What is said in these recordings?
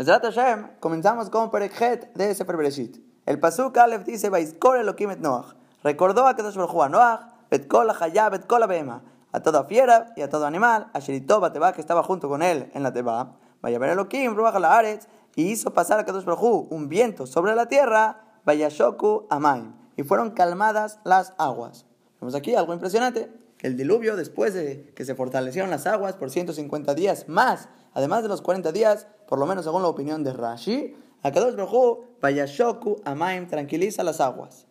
Mesrat Hashem, comenzamos con Perekhet de Sefer Bereshit. El Pasuk Aleph dice, Vaiskor Elohim et Noach. Recordó a Kadosh Baruj a Noach, Betkol Hayá, Betkol Behema, a toda fiera y a todo animal, a Sherito Bateba, que estaba junto con él en la Teba, vaya ver Elohim, Ruach la Aretz, y hizo pasar a Kadosh Baruj un viento sobre la tierra, Vayashoku Amaim, y fueron calmadas las aguas. Vemos aquí algo impresionante, el diluvio, después de que se fortalecieron las aguas por 150 días más, además de los 40 días, por lo menos según la opinión de Rashi, Akadosh Baruj Vayashoku Amaim tranquiliza las aguas.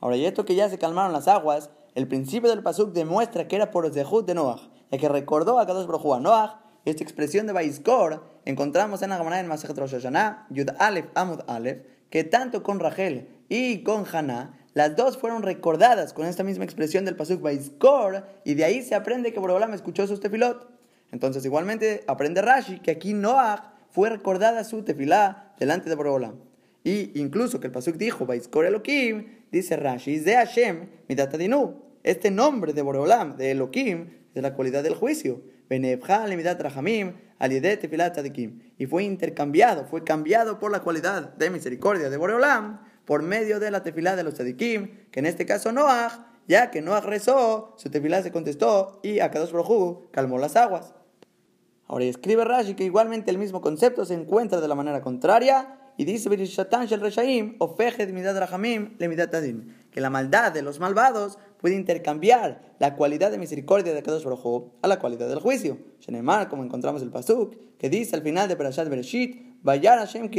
Ahora, y esto que ya se calmaron las aguas, el principio del pasuk demuestra que era por Zehut de Noach, ya que recordó a Kadosh Baruj a Noach, esta expresión de Baiskor encontramos en la Gemara en Masejet Rosh Hashanah, Yud Aleph Amud Aleph, que tanto con Rachel y con Haná, las dos fueron recordadas con esta misma expresión del pasuk Baiskor, y de ahí se aprende que Borobolam escuchó sus tefilot. Entonces, igualmente, aprende Rashi que aquí Noach fue recordada su tefilá delante de Borobolam. Y incluso que el pasuk dijo, Baiskor Elohim, dice Rashi, de Hashem, midatadinu. Este nombre de Borobolam, de Elohim, de la cualidad del juicio. Y fue intercambiado, fue cambiado por la cualidad de misericordia de Borobolam por medio de la tefilá de los tzadikim, que en este caso Noach, ya que Noach rezó, su tefilá se contestó y Akadosh Baruj calmó las aguas. Ahora escribe Rashi que igualmente el mismo concepto se encuentra de la manera contraria y dice que la maldad de los malvados puede intercambiar la cualidad de misericordia de Kadosh Baruj a la cualidad del juicio. Shenemar, como encontramos el pasuk, que dice al final de Parashat Bereshit, Vayar Hashem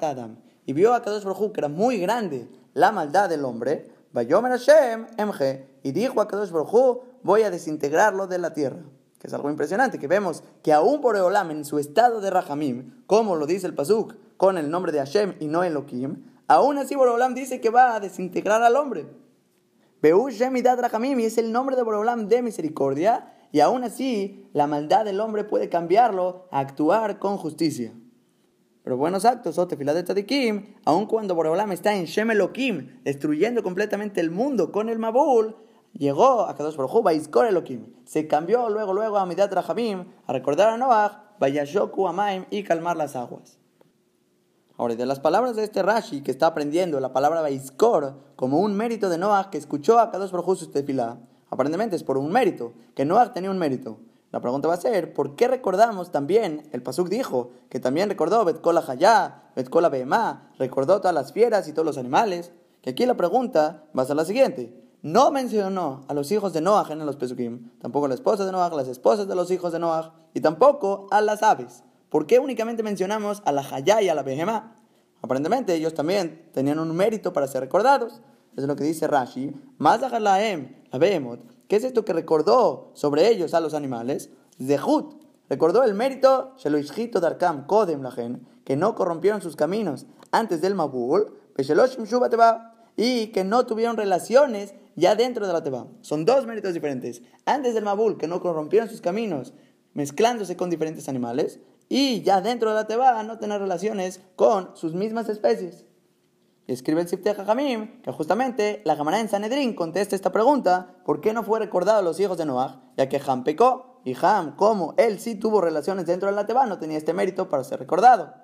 Adam, y vio a Kadosh Baruj que era muy grande la maldad del hombre, Vayomer Hashem Emge, y dijo a Kadosh Baruj voy a desintegrarlo de la tierra es algo impresionante, que vemos que aún Boreolam en su estado de Rahamim, como lo dice el Pasuk, con el nombre de Hashem y no Elohim, aún así Boreolam dice que va a desintegrar al hombre. Beu Shemidad Rahamim y es el nombre de Boreolam de misericordia, y aún así la maldad del hombre puede cambiarlo a actuar con justicia. Pero buenos actos, o tefilá de Tadikim, aun cuando Boreolam está en Shem Elohim, destruyendo completamente el mundo con el Mabul, llegó a Kadosh Baruj Hu, Elohim. Se cambió luego, luego a Midat Rahamim, a recordar a Noach, Vayashoku Amaim y calmar las aguas. Ahora, de las palabras de este Rashi que está aprendiendo la palabra Baiskor como un mérito de Noach que escuchó a Kadosh Baruj Hu su tefilá, aparentemente es por un mérito, que Noach tenía un mérito. La pregunta va a ser, ¿por qué recordamos también, el Pasuk dijo, que también recordó Betkola Hayá, Betkola Behemá, recordó todas las fieras y todos los animales? Que aquí la pregunta va a ser la siguiente no mencionó a los hijos de Noah en los Pesukim, tampoco a la esposa de Noah, las esposas de los hijos de Noah, y tampoco a las aves. ¿Por qué únicamente mencionamos a la Hayá y a la Behemá? Aparentemente ellos también tenían un mérito para ser recordados. Es lo que dice Rashi. Más la Behemot. ¿Qué es esto que recordó sobre ellos a los animales? Zehut. Recordó el mérito, Sheloishito Darkam Kodem Lajen, que no corrompieron sus caminos antes del Mabul, y que no tuvieron relaciones ya dentro de la Teba. Son dos méritos diferentes. Antes del Mabul, que no corrompieron sus caminos mezclándose con diferentes animales, y ya dentro de la Teba no tener relaciones con sus mismas especies. Escribe el Sifte Jajamim que justamente la Gemara en Sanedrín contesta esta pregunta: ¿por qué no fue recordado a los hijos de Noah? Ya que Ham pecó, y Ham, como él sí tuvo relaciones dentro de la Teba, no tenía este mérito para ser recordado.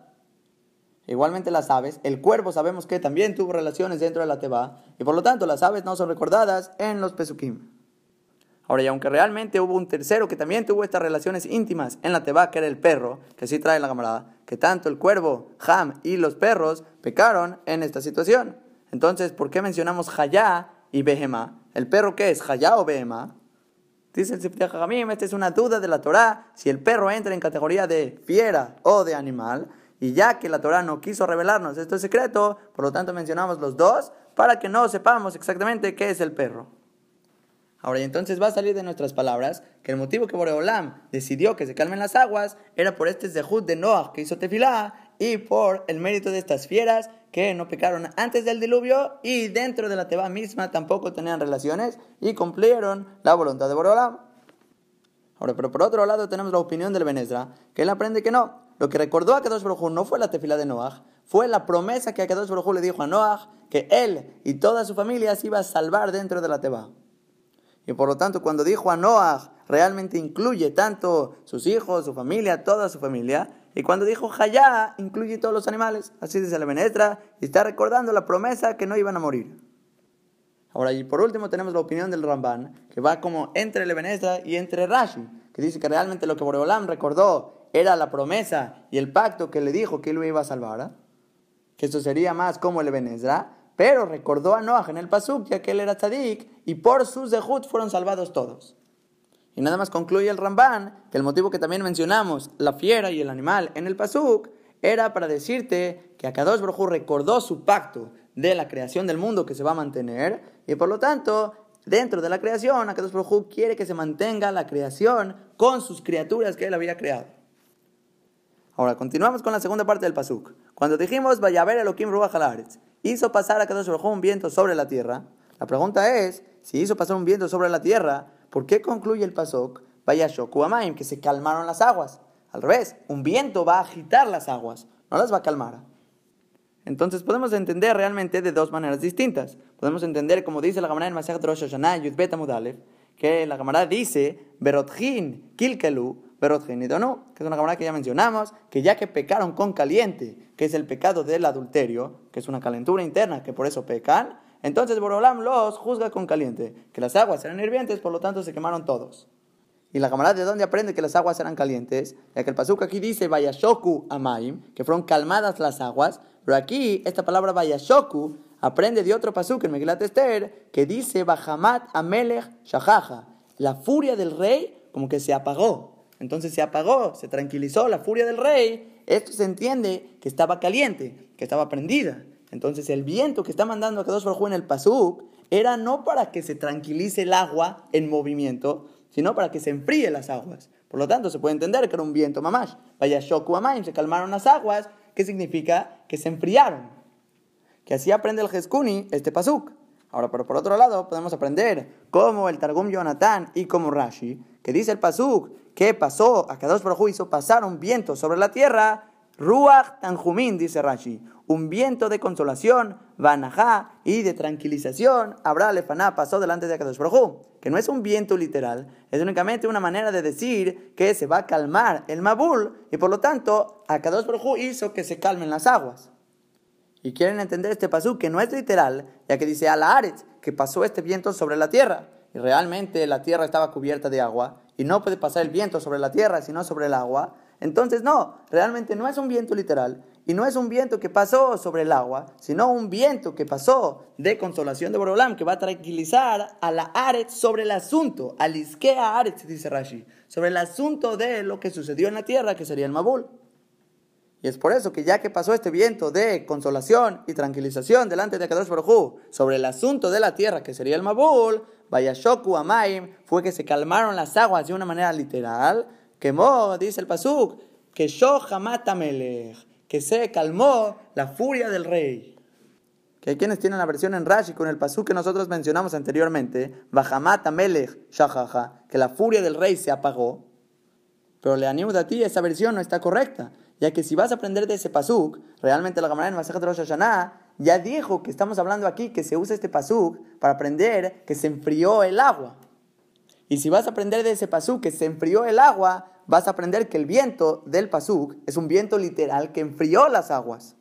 Igualmente las aves, el cuervo sabemos que también tuvo relaciones dentro de la Teba, y por lo tanto las aves no son recordadas en los Pesukim. Ahora, y aunque realmente hubo un tercero que también tuvo estas relaciones íntimas en la Teba, que era el perro, que sí trae la camarada, que tanto el cuervo, Ham y los perros pecaron en esta situación. Entonces, ¿por qué mencionamos Hayá y Behemá? ¿El perro qué es? ¿Hayá o Behemá? Dice el Jajamim, esta es una duda de la Torá, si el perro entra en categoría de fiera o de animal, y ya que la Torah no quiso revelarnos este secreto, por lo tanto mencionamos los dos para que no sepamos exactamente qué es el perro. Ahora, y entonces va a salir de nuestras palabras que el motivo que Boreolam decidió que se calmen las aguas era por este zehut de Noah que hizo tefilá y por el mérito de estas fieras que no pecaron antes del diluvio y dentro de la teba misma tampoco tenían relaciones y cumplieron la voluntad de Boreolam. Ahora, pero por otro lado tenemos la opinión del Benezra, que él aprende que no, lo que recordó a Kadosh Baruj no fue la tefila de Noah, fue la promesa que a Kadosh Baruj le dijo a Noah que él y toda su familia se iba a salvar dentro de la Teba. Y por lo tanto, cuando dijo a Noah, realmente incluye tanto sus hijos, su familia, toda su familia, Y cuando dijo Hayá, incluye todos los animales. Así dice la Benetra y está recordando la promesa que no iban a morir. Ahora, y por último tenemos la opinión del Ramban, que va como entre el Benetra y entre Rashi, que dice que realmente lo que Boreolam recordó era la promesa y el pacto que le dijo que él lo iba a salvar, ¿eh? que eso sería más como el Benezra, pero recordó a Noah en el Pasuk, ya que él era tzadik, y por sus dejut fueron salvados todos. Y nada más concluye el Ramban que el motivo que también mencionamos, la fiera y el animal en el Pasuk, era para decirte que Akadosh Baruj recordó su pacto de la creación del mundo que se va a mantener y por lo tanto dentro de la creación Akadosh Baruj quiere que se mantenga la creación con sus criaturas que él había creado. Ahora continuamos con la segunda parte del Pasuk. Cuando dijimos vaya a ver Elohim Ruach hizo pasar a Kadosh Baruj un viento sobre la tierra. La pregunta es, si hizo pasar un viento sobre la tierra, ¿por qué concluye el Pasuk vaya Shoku Amaim, que se calmaron las aguas? Al revés, un viento va a agitar las aguas, no las va a calmar. Entonces podemos entender realmente de dos maneras distintas. Podemos entender, como dice la Gemara en Masechet Rosh Hashanah, Yudbet que la Gemara dice, Berotjin Kilkelu, Berotjin no, que es una Gemara que ya mencionamos, que ya que pecaron con caliente, que es el pecado del adulterio, que es una calentura interna, que por eso pecan, entonces Borolam los juzga con caliente, que las aguas eran hirvientes, por lo tanto se quemaron todos. Y la camarada de dónde aprende que las aguas eran calientes, ya que el pasuk aquí dice Vayashoku Amaim, que fueron calmadas las aguas, pero aquí esta palabra Vayashoku aprende de otro pasuk en Megilat Esther, que dice Bahamat Amelech Shahaja, la furia del rey como que se apagó. Entonces se apagó, se tranquilizó la furia del rey. Esto se entiende que estaba caliente, que estaba prendida. Entonces el viento que está mandando a Kadosh Baruj en el pasuk era no para que se tranquilice el agua en movimiento, sino para que se enfríe las aguas. Por lo tanto, se puede entender que era un viento mamash. Vaya shoku amaim, se calmaron las aguas, ¿qué significa? Que se enfriaron. Que así aprende el Jeskuni este pasuk. Ahora, pero por otro lado, podemos aprender como el Targum Jonathan y como Rashi, que dice el pasuk, que pasó, a dos Baruj hizo pasar un viento sobre la tierra, Ruach Tanjumín, dice Rashi, un viento de consolación, Vanajá y de tranquilización, Habrá Lefaná pasó delante de Akadosh Baruj que no es un viento literal, es únicamente una manera de decir que se va a calmar el Mabul y por lo tanto Akadosh Baruj hizo que se calmen las aguas. Y quieren entender este pasú que no es literal, ya que dice a la Aretz que pasó este viento sobre la tierra. Y realmente la tierra estaba cubierta de agua y no puede pasar el viento sobre la tierra sino sobre el agua. Entonces no, realmente no es un viento literal, y no es un viento que pasó sobre el agua, sino un viento que pasó de consolación de Borolam, que va a tranquilizar a la Aretz sobre el asunto, al Iskea Aretz, dice Rashi, sobre el asunto de lo que sucedió en la tierra, que sería el Mabul. Y es por eso que ya que pasó este viento de consolación y tranquilización delante de Kadosh Baruj sobre el asunto de la tierra, que sería el Mabul, Vayashoku Amaim, fue que se calmaron las aguas de una manera literal, quemó, dice el Pasuk, que Shohamatamelech que se calmó la furia del rey. Que hay quienes tienen la versión en Rashi con el pasú que nosotros mencionamos anteriormente, Bahamata Melech Shahaha, que la furia del rey se apagó. Pero le animo a ti, esa versión no está correcta, ya que si vas a aprender de ese pasuk, realmente la Gemara en Masajat Rosh Hashanah ya dijo que estamos hablando aquí que se usa este pasuk para aprender que se enfrió el agua. Y si vas a aprender de ese pasuk que se enfrió el agua, vas a aprender que el viento del Pasuk es un viento literal que enfrió las aguas.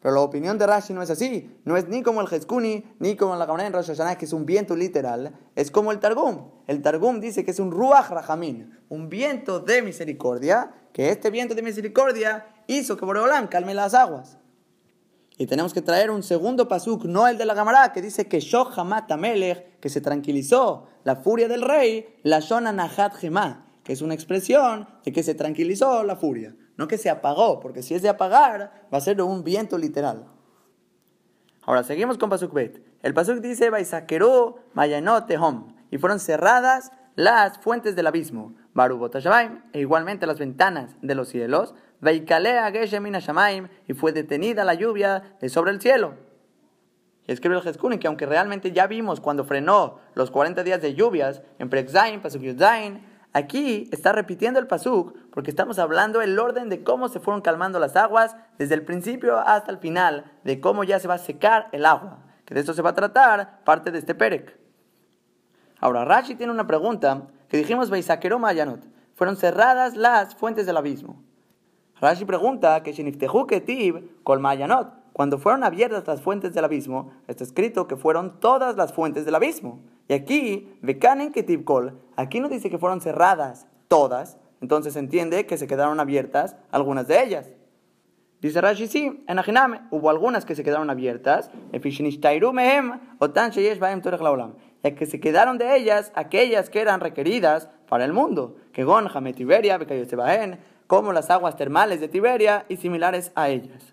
Pero la opinión de Rashi no es así. No es ni como el Jeskuni, ni como la Gabriel en Rosh Hashanah, que es un viento literal. Es como el Targum. El Targum dice que es un Ruach Rahamim, un viento de misericordia, que este viento de misericordia hizo que Boreolam calme las aguas. Y tenemos que traer un segundo pasuk, no el de la Gamará, que dice que Shohamat Amelech, que se tranquilizó la furia del rey, la Shona Nahat que es una expresión de que se tranquilizó la furia, no que se apagó, porque si es de apagar, va a ser un viento literal. Ahora seguimos con Pasuk Bet. El Pasuk dice, Baisakeru Mayanot Tehom, y fueron cerradas las fuentes del abismo, e igualmente las ventanas de los cielos, y fue detenida la lluvia de sobre el cielo. Y escribe el Jeskuni que aunque realmente ya vimos cuando frenó los 40 días de lluvias en Prexaim, Pasuk Yudzain, Aquí está repitiendo el pasuk porque estamos hablando el orden de cómo se fueron calmando las aguas desde el principio hasta el final, de cómo ya se va a secar el agua. Que de esto se va a tratar parte de este perek. Ahora, Rashi tiene una pregunta que dijimos Beisakeroma Mayanot. Fueron cerradas las fuentes del abismo. Rashi pregunta que Shiniftehu Ketib Kol Mayanot, cuando fueron abiertas las fuentes del abismo, está escrito que fueron todas las fuentes del abismo. Y aquí, Bekanen Ketib Kol, aquí no dice que fueron cerradas todas, entonces se entiende que se quedaron abiertas algunas de ellas. Dice Rashi, sí, en Ajiname hubo algunas que se quedaron abiertas, ya que se quedaron de ellas aquellas que eran requeridas para el mundo, que Gon, Tiberia, como las aguas termales de Tiberia y similares a ellas.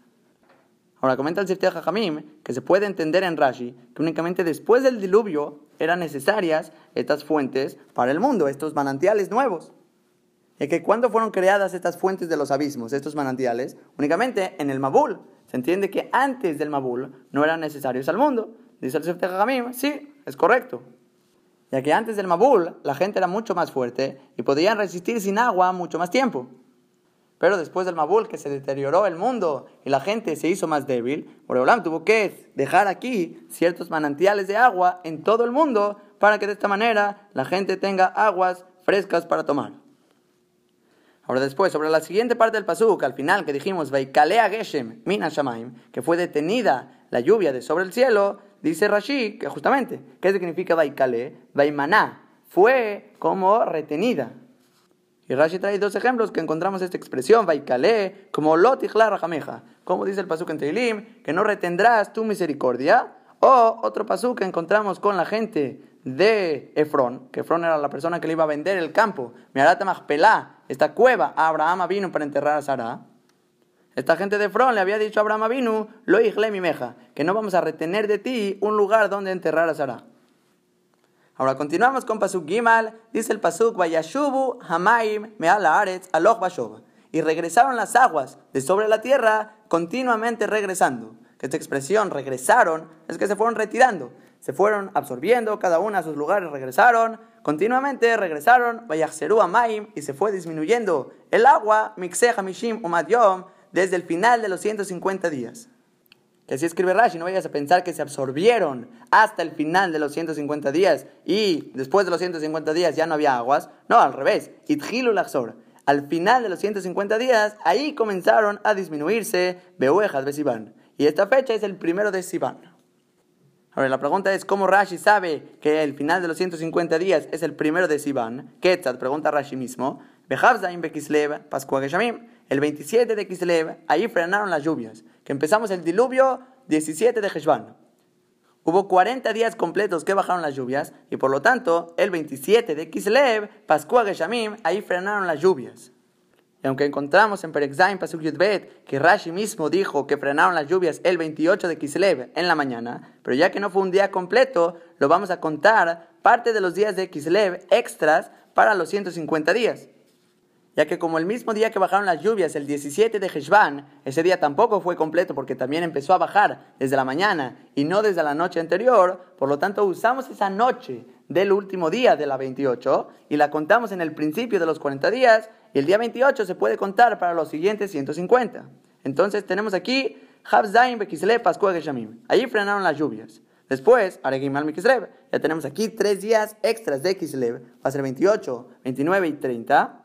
Ahora comenta el Sifteh Jajamim que se puede entender en Rashi que únicamente después del diluvio eran necesarias estas fuentes para el mundo, estos manantiales nuevos. Y que cuando fueron creadas estas fuentes de los abismos, estos manantiales, únicamente en el Mabul. Se entiende que antes del Mabul no eran necesarios al mundo. Dice el Sifteh Jajamim, sí, es correcto. Ya que antes del Mabul la gente era mucho más fuerte y podían resistir sin agua mucho más tiempo. Pero después del Mabul, que se deterioró el mundo y la gente se hizo más débil, Boreolam tuvo que dejar aquí ciertos manantiales de agua en todo el mundo para que de esta manera la gente tenga aguas frescas para tomar. Ahora después, sobre la siguiente parte del pasuk, al final que dijimos, Vaikalea Geshem, Mina Shamaim, que fue detenida la lluvia de sobre el cielo, dice Rashi, que justamente, ¿qué significa Vaikale? Vaimaná, fue como retenida. Y Rashi trae dos ejemplos que encontramos esta expresión, Vaikale, como Lotichla Rajameja. Como dice el pasuk en Teilim, que no retendrás tu misericordia. O otro pasuk que encontramos con la gente de Efrón, que Efrón era la persona que le iba a vender el campo. Miarata Pelá, esta cueva, a Abraham vino para enterrar a Sara. Esta gente de Efrón le había dicho a Abraham vino, lo mi meja, que no vamos a retener de ti un lugar donde enterrar a Sara. Ahora continuamos con Pasuk Gimal. Dice el Pasuk, Vayashubu Hamaim Meala Aretz Aloch Y regresaron las aguas de sobre la tierra, continuamente regresando. Esta expresión, regresaron, es que se fueron retirando. Se fueron absorbiendo cada una a sus lugares, regresaron. Continuamente regresaron, Vayachseru Hamaim, y se fue disminuyendo el agua, Mixeh Hamishim Umadyom, desde el final de los 150 días. Que así escribe Rashi, no vayas a pensar que se absorbieron hasta el final de los 150 días y después de los 150 días ya no había aguas. No, al revés. Ithilu Al final de los 150 días, ahí comenzaron a disminuirse Beuejas de Sivan. Y esta fecha es el primero de Sivan. Ahora, la pregunta es, ¿cómo Rashi sabe que el final de los 150 días es el primero de Sivan? Ketzat, pregunta Rashi mismo. Bekislev, Pascua Geshamim. El 27 de Kislev, ahí frenaron las lluvias que empezamos el diluvio 17 de Heshvan. Hubo 40 días completos que bajaron las lluvias y por lo tanto el 27 de Kislev, Pascua Geshamim, ahí frenaron las lluvias. Y aunque encontramos en Perexaim Pasuk Yudbet que Rashi mismo dijo que frenaron las lluvias el 28 de Kislev en la mañana, pero ya que no fue un día completo, lo vamos a contar parte de los días de Kislev extras para los 150 días ya que como el mismo día que bajaron las lluvias, el 17 de Heshvan, ese día tampoco fue completo porque también empezó a bajar desde la mañana y no desde la noche anterior, por lo tanto usamos esa noche del último día de la 28 y la contamos en el principio de los 40 días y el día 28 se puede contar para los siguientes 150. Entonces tenemos aquí Habzaim Bekislev Pascua Geshamim. Allí frenaron las lluvias. Después, Aregim al Ya tenemos aquí tres días extras de Kislev. Va a ser 28, 29 y 30.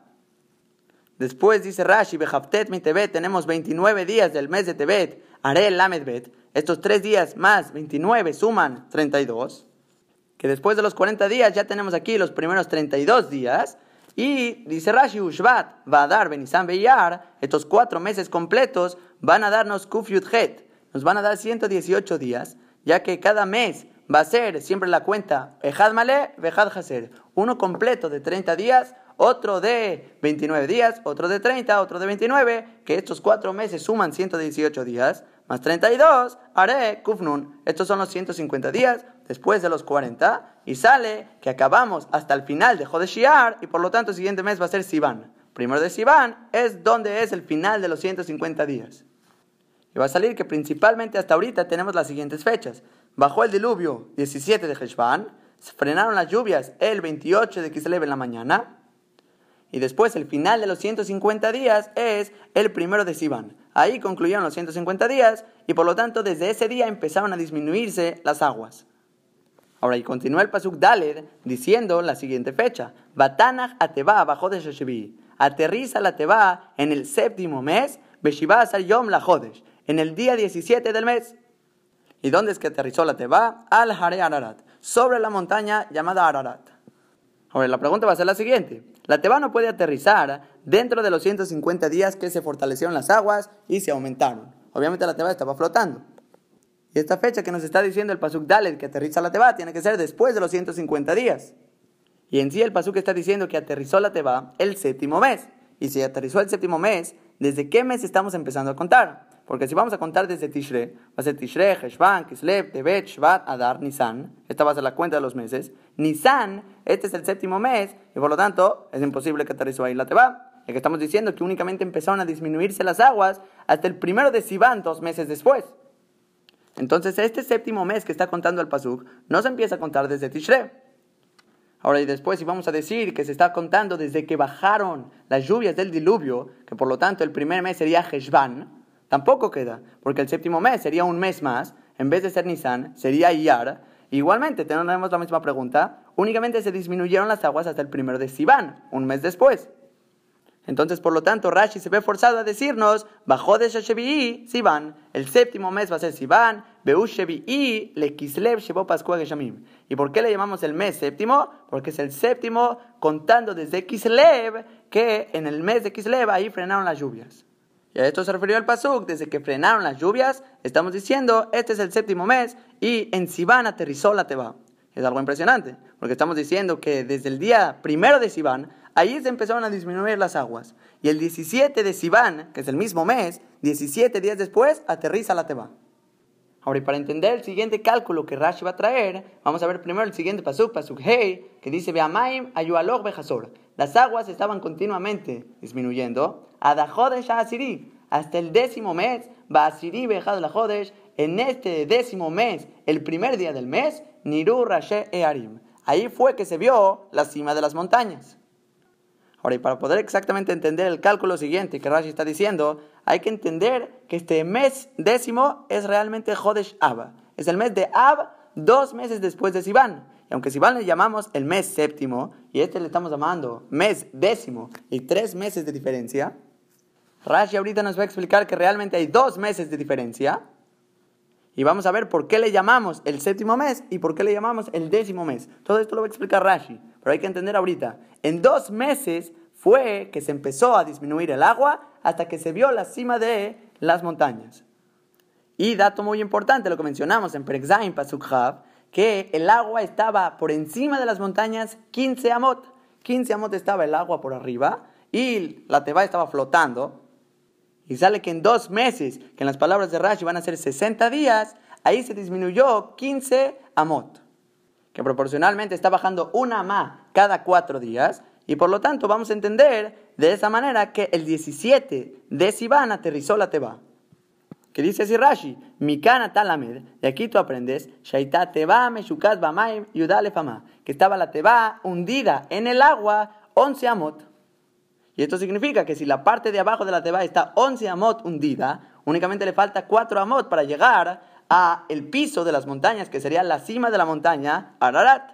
Después dice Rashi, Behaftet mi Tebet, tenemos 29 días del mes de Tebet, Haré Lamedbet. Estos tres días más 29 suman 32. Que después de los 40 días ya tenemos aquí los primeros 32 días. Y dice Rashi, Ushvat va a dar Benisan Beyar, estos cuatro meses completos van a darnos Het. Nos van a dar 118 días, ya que cada mes va a ser siempre la cuenta Ejad Male, Vejad Haser. Uno completo de 30 días, otro de 29 días, otro de 30, otro de 29, que estos cuatro meses suman 118 días, más 32, haré kufnun. Estos son los 150 días después de los 40, y sale que acabamos hasta el final de Jodeshiar, y por lo tanto el siguiente mes va a ser Sivan. Primero de Sivan es donde es el final de los 150 días. Y va a salir que principalmente hasta ahorita tenemos las siguientes fechas. Bajó el diluvio 17 de Heshvan, frenaron las lluvias el 28 de Kislev en la mañana, y después el final de los 150 días es el primero de Sivan. Ahí concluyeron los 150 días y por lo tanto desde ese día empezaron a disminuirse las aguas. Ahora, y continúa el Pasuk Daled diciendo la siguiente fecha: Batanach Ateba bajó de Sheshevi. aterriza la Teba en el séptimo mes, Beshivas Yom la Jodesh, en el día 17 del mes. ¿Y dónde es que aterrizó la Teba? Al Hare Ararat, sobre la montaña llamada Ararat. Ahora, la pregunta va a ser la siguiente. La Teba no puede aterrizar dentro de los 150 días que se fortalecieron las aguas y se aumentaron. Obviamente la Teba estaba flotando. Y esta fecha que nos está diciendo el Pasuk Dalet que aterriza la Teba tiene que ser después de los 150 días. Y en sí el Pasuk está diciendo que aterrizó la Teba el séptimo mes. Y si aterrizó el séptimo mes, ¿desde qué mes estamos empezando a contar? Porque si vamos a contar desde Tishre, va a ser Tishre, Heshvan, Kislev, Tebet, Shvat, Adar, Nisan. Esta va a ser la cuenta de los meses. Nisan, este es el séptimo mes, y por lo tanto es imposible que aterrizó ahí la Teba. Ya que estamos diciendo que únicamente empezaron a disminuirse las aguas hasta el primero de Sivan, dos meses después. Entonces, este séptimo mes que está contando el Pasuk no se empieza a contar desde Tishre. Ahora y después, si vamos a decir que se está contando desde que bajaron las lluvias del diluvio, que por lo tanto el primer mes sería Heshvan, Tampoco queda, porque el séptimo mes sería un mes más, en vez de ser Nisan, sería Iyar. Igualmente, tenemos la misma pregunta, únicamente se disminuyeron las aguas hasta el primero de Sivan, un mes después. Entonces, por lo tanto, Rashi se ve forzado a decirnos, bajó de Shashebi'i, Sivan, el séptimo mes va a ser Sivan, Beushebi'i, le Kislev Shebo Pascua Geshamim. ¿Y por qué le llamamos el mes séptimo? Porque es el séptimo contando desde Kislev, que en el mes de Kislev ahí frenaron las lluvias. Y a esto se refirió el Pasuk, desde que frenaron las lluvias, estamos diciendo, este es el séptimo mes y en Sivan aterrizó la Teba. Es algo impresionante, porque estamos diciendo que desde el día primero de Sivan, ahí se empezaron a disminuir las aguas. Y el 17 de Sivan, que es el mismo mes, 17 días después, aterriza la Teba. Ahora, y para entender el siguiente cálculo que Rashi va a traer, vamos a ver primero el siguiente pasuk, pasuk Hei, que dice, Beamaim ayualog bejasor. Las aguas estaban continuamente disminuyendo. Adajodesh asiri, hasta el décimo mes, Basiri bejad la jodesh, en este décimo mes, el primer día del mes, Niru Rashe Earim. Ahí fue que se vio la cima de las montañas. Ahora, y para poder exactamente entender el cálculo siguiente que Rashi está diciendo, hay que entender que este mes décimo es realmente Jodesh Ab. Es el mes de Ab, dos meses después de Sivan. Y aunque Sivan le llamamos el mes séptimo, y este le estamos llamando mes décimo, y tres meses de diferencia, Rashi ahorita nos va a explicar que realmente hay dos meses de diferencia. Y vamos a ver por qué le llamamos el séptimo mes y por qué le llamamos el décimo mes. Todo esto lo va a explicar Rashi, pero hay que entender ahorita. En dos meses fue que se empezó a disminuir el agua hasta que se vio la cima de las montañas. Y dato muy importante, lo que mencionamos en Perexaim Pasukhav, que el agua estaba por encima de las montañas 15 amot. 15 amot estaba el agua por arriba y la teba estaba flotando. Y sale que en dos meses, que en las palabras de Rashi van a ser 60 días, ahí se disminuyó 15 amot. Que proporcionalmente está bajando una amá cada cuatro días. Y por lo tanto vamos a entender de esa manera que el 17 de Sivan aterrizó la Teba. Que dice así Rashi, Mikana talamed, de aquí tú aprendes, Shaita Teba meshukat bamaim yudale fama, que estaba la Teba hundida en el agua 11 amot. Y esto significa que si la parte de abajo de la Teba está 11 amot hundida, únicamente le falta 4 amot para llegar a el piso de las montañas, que sería la cima de la montaña, Ararat.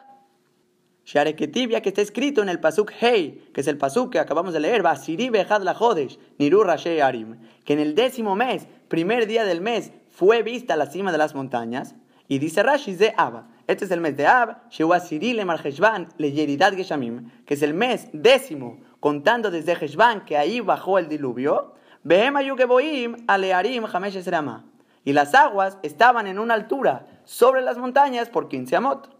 Shareketibia, que está escrito en el Pasuk Hei, que es el Pasuk que acabamos de leer, Basiri Behad la Jodesh, Niru Rashi Arim, que en el décimo mes, primer día del mes, fue vista la cima de las montañas, y dice Rashi de Ab, este es el mes de Ab, Shewasiri le Marheshvan le Yeridat Geshamim, que es el mes décimo, contando desde Heshvan, que ahí bajó el diluvio, Alearim y las aguas estaban en una altura sobre las montañas por 15 amot.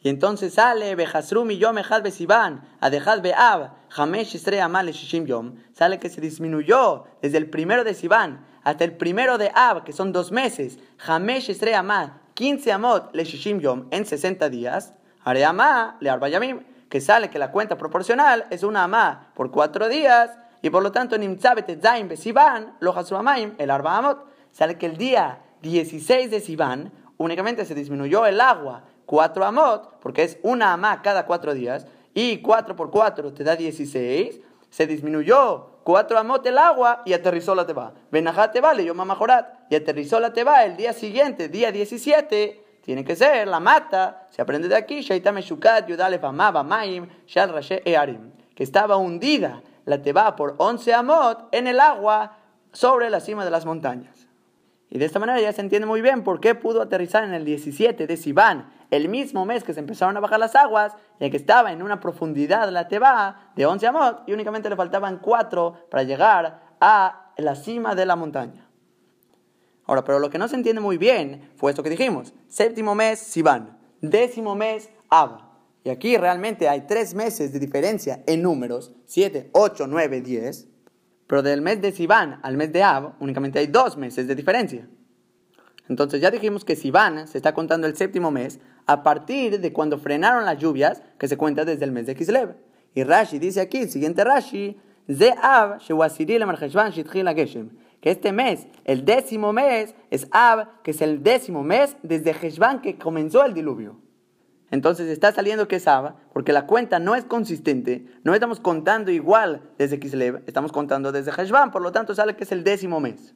Y entonces sale Bejasrumi Yom Ejad Besivan, Adejad Beab, Hamesh Amal Yom. Sale que se disminuyó desde el primero de Sivan hasta el primero de Ab, que son dos meses. Hamesh Isre Amal, 15 Amot Le Shishim Yom en 60 días. Areama Le Arbayamim, que sale que la cuenta proporcional es una Amá por cuatro días. Y por lo tanto, Nimtzabet Zain Besivan, Lo Hasruamaim, el Arba Amot. Sale que el día 16 de Sivan únicamente se disminuyó el agua 4 amot, porque es una amá cada cuatro días, y 4 por 4 te da 16, se disminuyó 4 amot el agua y aterrizó la teba. Benajat teba le llama majorat, y aterrizó la teba el día siguiente, día 17, tiene que ser la mata, se aprende de aquí, Shaitame Shukat, Yudale Famaba Maim, Shal Rashe Earim, que estaba hundida la teba por 11 amot en el agua sobre la cima de las montañas. Y de esta manera ya se entiende muy bien por qué pudo aterrizar en el 17 de Sivan, el mismo mes que se empezaron a bajar las aguas, ya que estaba en una profundidad la teba de 11 amot y únicamente le faltaban 4 para llegar a la cima de la montaña. Ahora, pero lo que no se entiende muy bien fue esto que dijimos. Séptimo mes, Sivan. Décimo mes, Ab. Y aquí realmente hay tres meses de diferencia en números. Siete, ocho, nueve, diez. Pero del mes de Sivan al mes de Ab únicamente hay dos meses de diferencia. Entonces ya dijimos que Sivan se está contando el séptimo mes a partir de cuando frenaron las lluvias, que se cuenta desde el mes de Kislev. Y Rashi dice aquí, el siguiente Rashi, Ze Ab, que este mes, el décimo mes, es Ab, que es el décimo mes desde Heshvan que comenzó el diluvio. Entonces está saliendo que es Ab, porque la cuenta no es consistente, no estamos contando igual desde Kislev, estamos contando desde Heshvan, por lo tanto sale que es el décimo mes.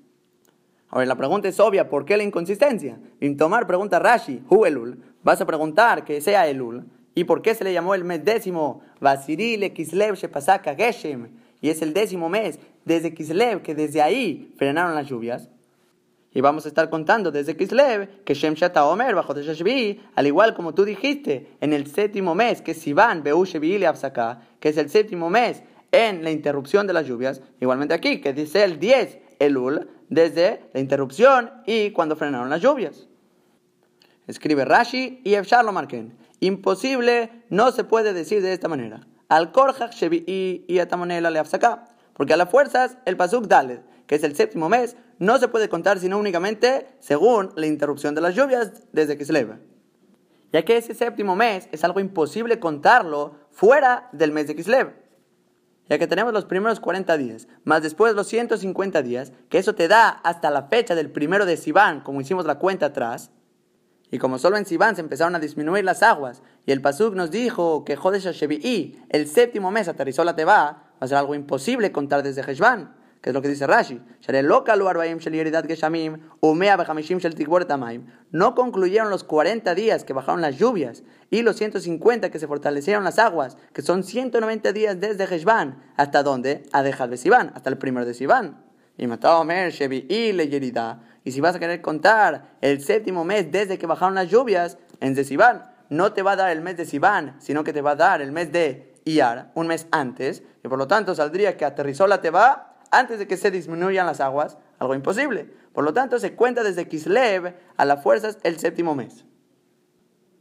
Ahora la pregunta es obvia, ¿por qué la inconsistencia? En tomar pregunta Rashi, Hu Elul, vas a preguntar que sea Elul, ¿y por qué se le llamó el mes décimo? Vasirile Kislev Shepasaka Geshem, y es el décimo mes desde Kislev, que desde ahí frenaron las lluvias. Y vamos a estar contando desde Kislev que Shem Shata Omer bajo al igual como tú dijiste, en el séptimo mes, que Sivan Beu Shevi que es el séptimo mes en la interrupción de las lluvias, igualmente aquí, que dice el 10 Elul, desde la interrupción y cuando frenaron las lluvias. Escribe Rashi y Efshar lo. Imposible no se puede decir de esta manera. Al Korjach Shevi y Atamonela le porque a las fuerzas, el Pasuk Dalet, que es el séptimo mes, no se puede contar sino únicamente según la interrupción de las lluvias desde que se eleva. Ya que ese séptimo mes es algo imposible contarlo fuera del mes de Kislev. Ya que tenemos los primeros 40 días, más después los 150 días, que eso te da hasta la fecha del primero de Sivan, como hicimos la cuenta atrás. Y como solo en Sivan se empezaron a disminuir las aguas, y el Pasuk nos dijo que Jodesh Shevi'i, el séptimo mes, aterrizó la Teba, va a ser algo imposible contar desde Heshvan, que es lo que dice Rashi. No concluyeron los 40 días que bajaron las lluvias y los 150 que se fortalecieron las aguas, que son 190 días desde Heshvan. ¿Hasta dónde? A dejar de Sivan, hasta el primero de Sivan. Y y si vas a querer contar el séptimo mes desde que bajaron las lluvias en Sivan, no te va a dar el mes de Sivan, sino que te va a dar el mes de Iyar, un mes antes, y por lo tanto saldría que aterrizó la Teba antes de que se disminuyan las aguas, algo imposible. Por lo tanto, se cuenta desde Kislev a las fuerzas el séptimo mes.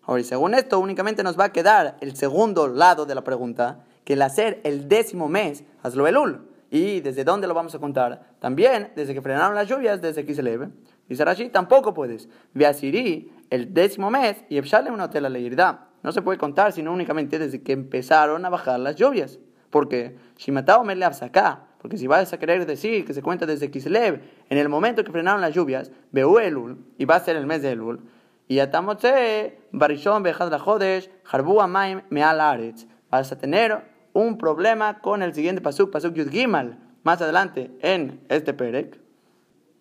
Ahora, según esto, únicamente nos va a quedar el segundo lado de la pregunta, que el hacer el décimo mes, hazlo elul. ¿Y desde dónde lo vamos a contar? También desde que frenaron las lluvias, desde Kislev. Dice Rashi, tampoco puedes. Siri el décimo mes y Epshale una tela leirda no se puede contar sino únicamente desde que empezaron a bajar las lluvias. Porque Shimatao me acá, porque si vas a querer decir que se cuenta desde Kislev, en el momento que frenaron las lluvias, Beu Elul, y va a ser el mes de Elul, y Atamotse, Barishon, Bejad Jodesh, Harbu Amaim, Meal Aretz. Vas a tener un problema con el siguiente pasuk, pasuk Yud Gimal, más adelante en este Perek,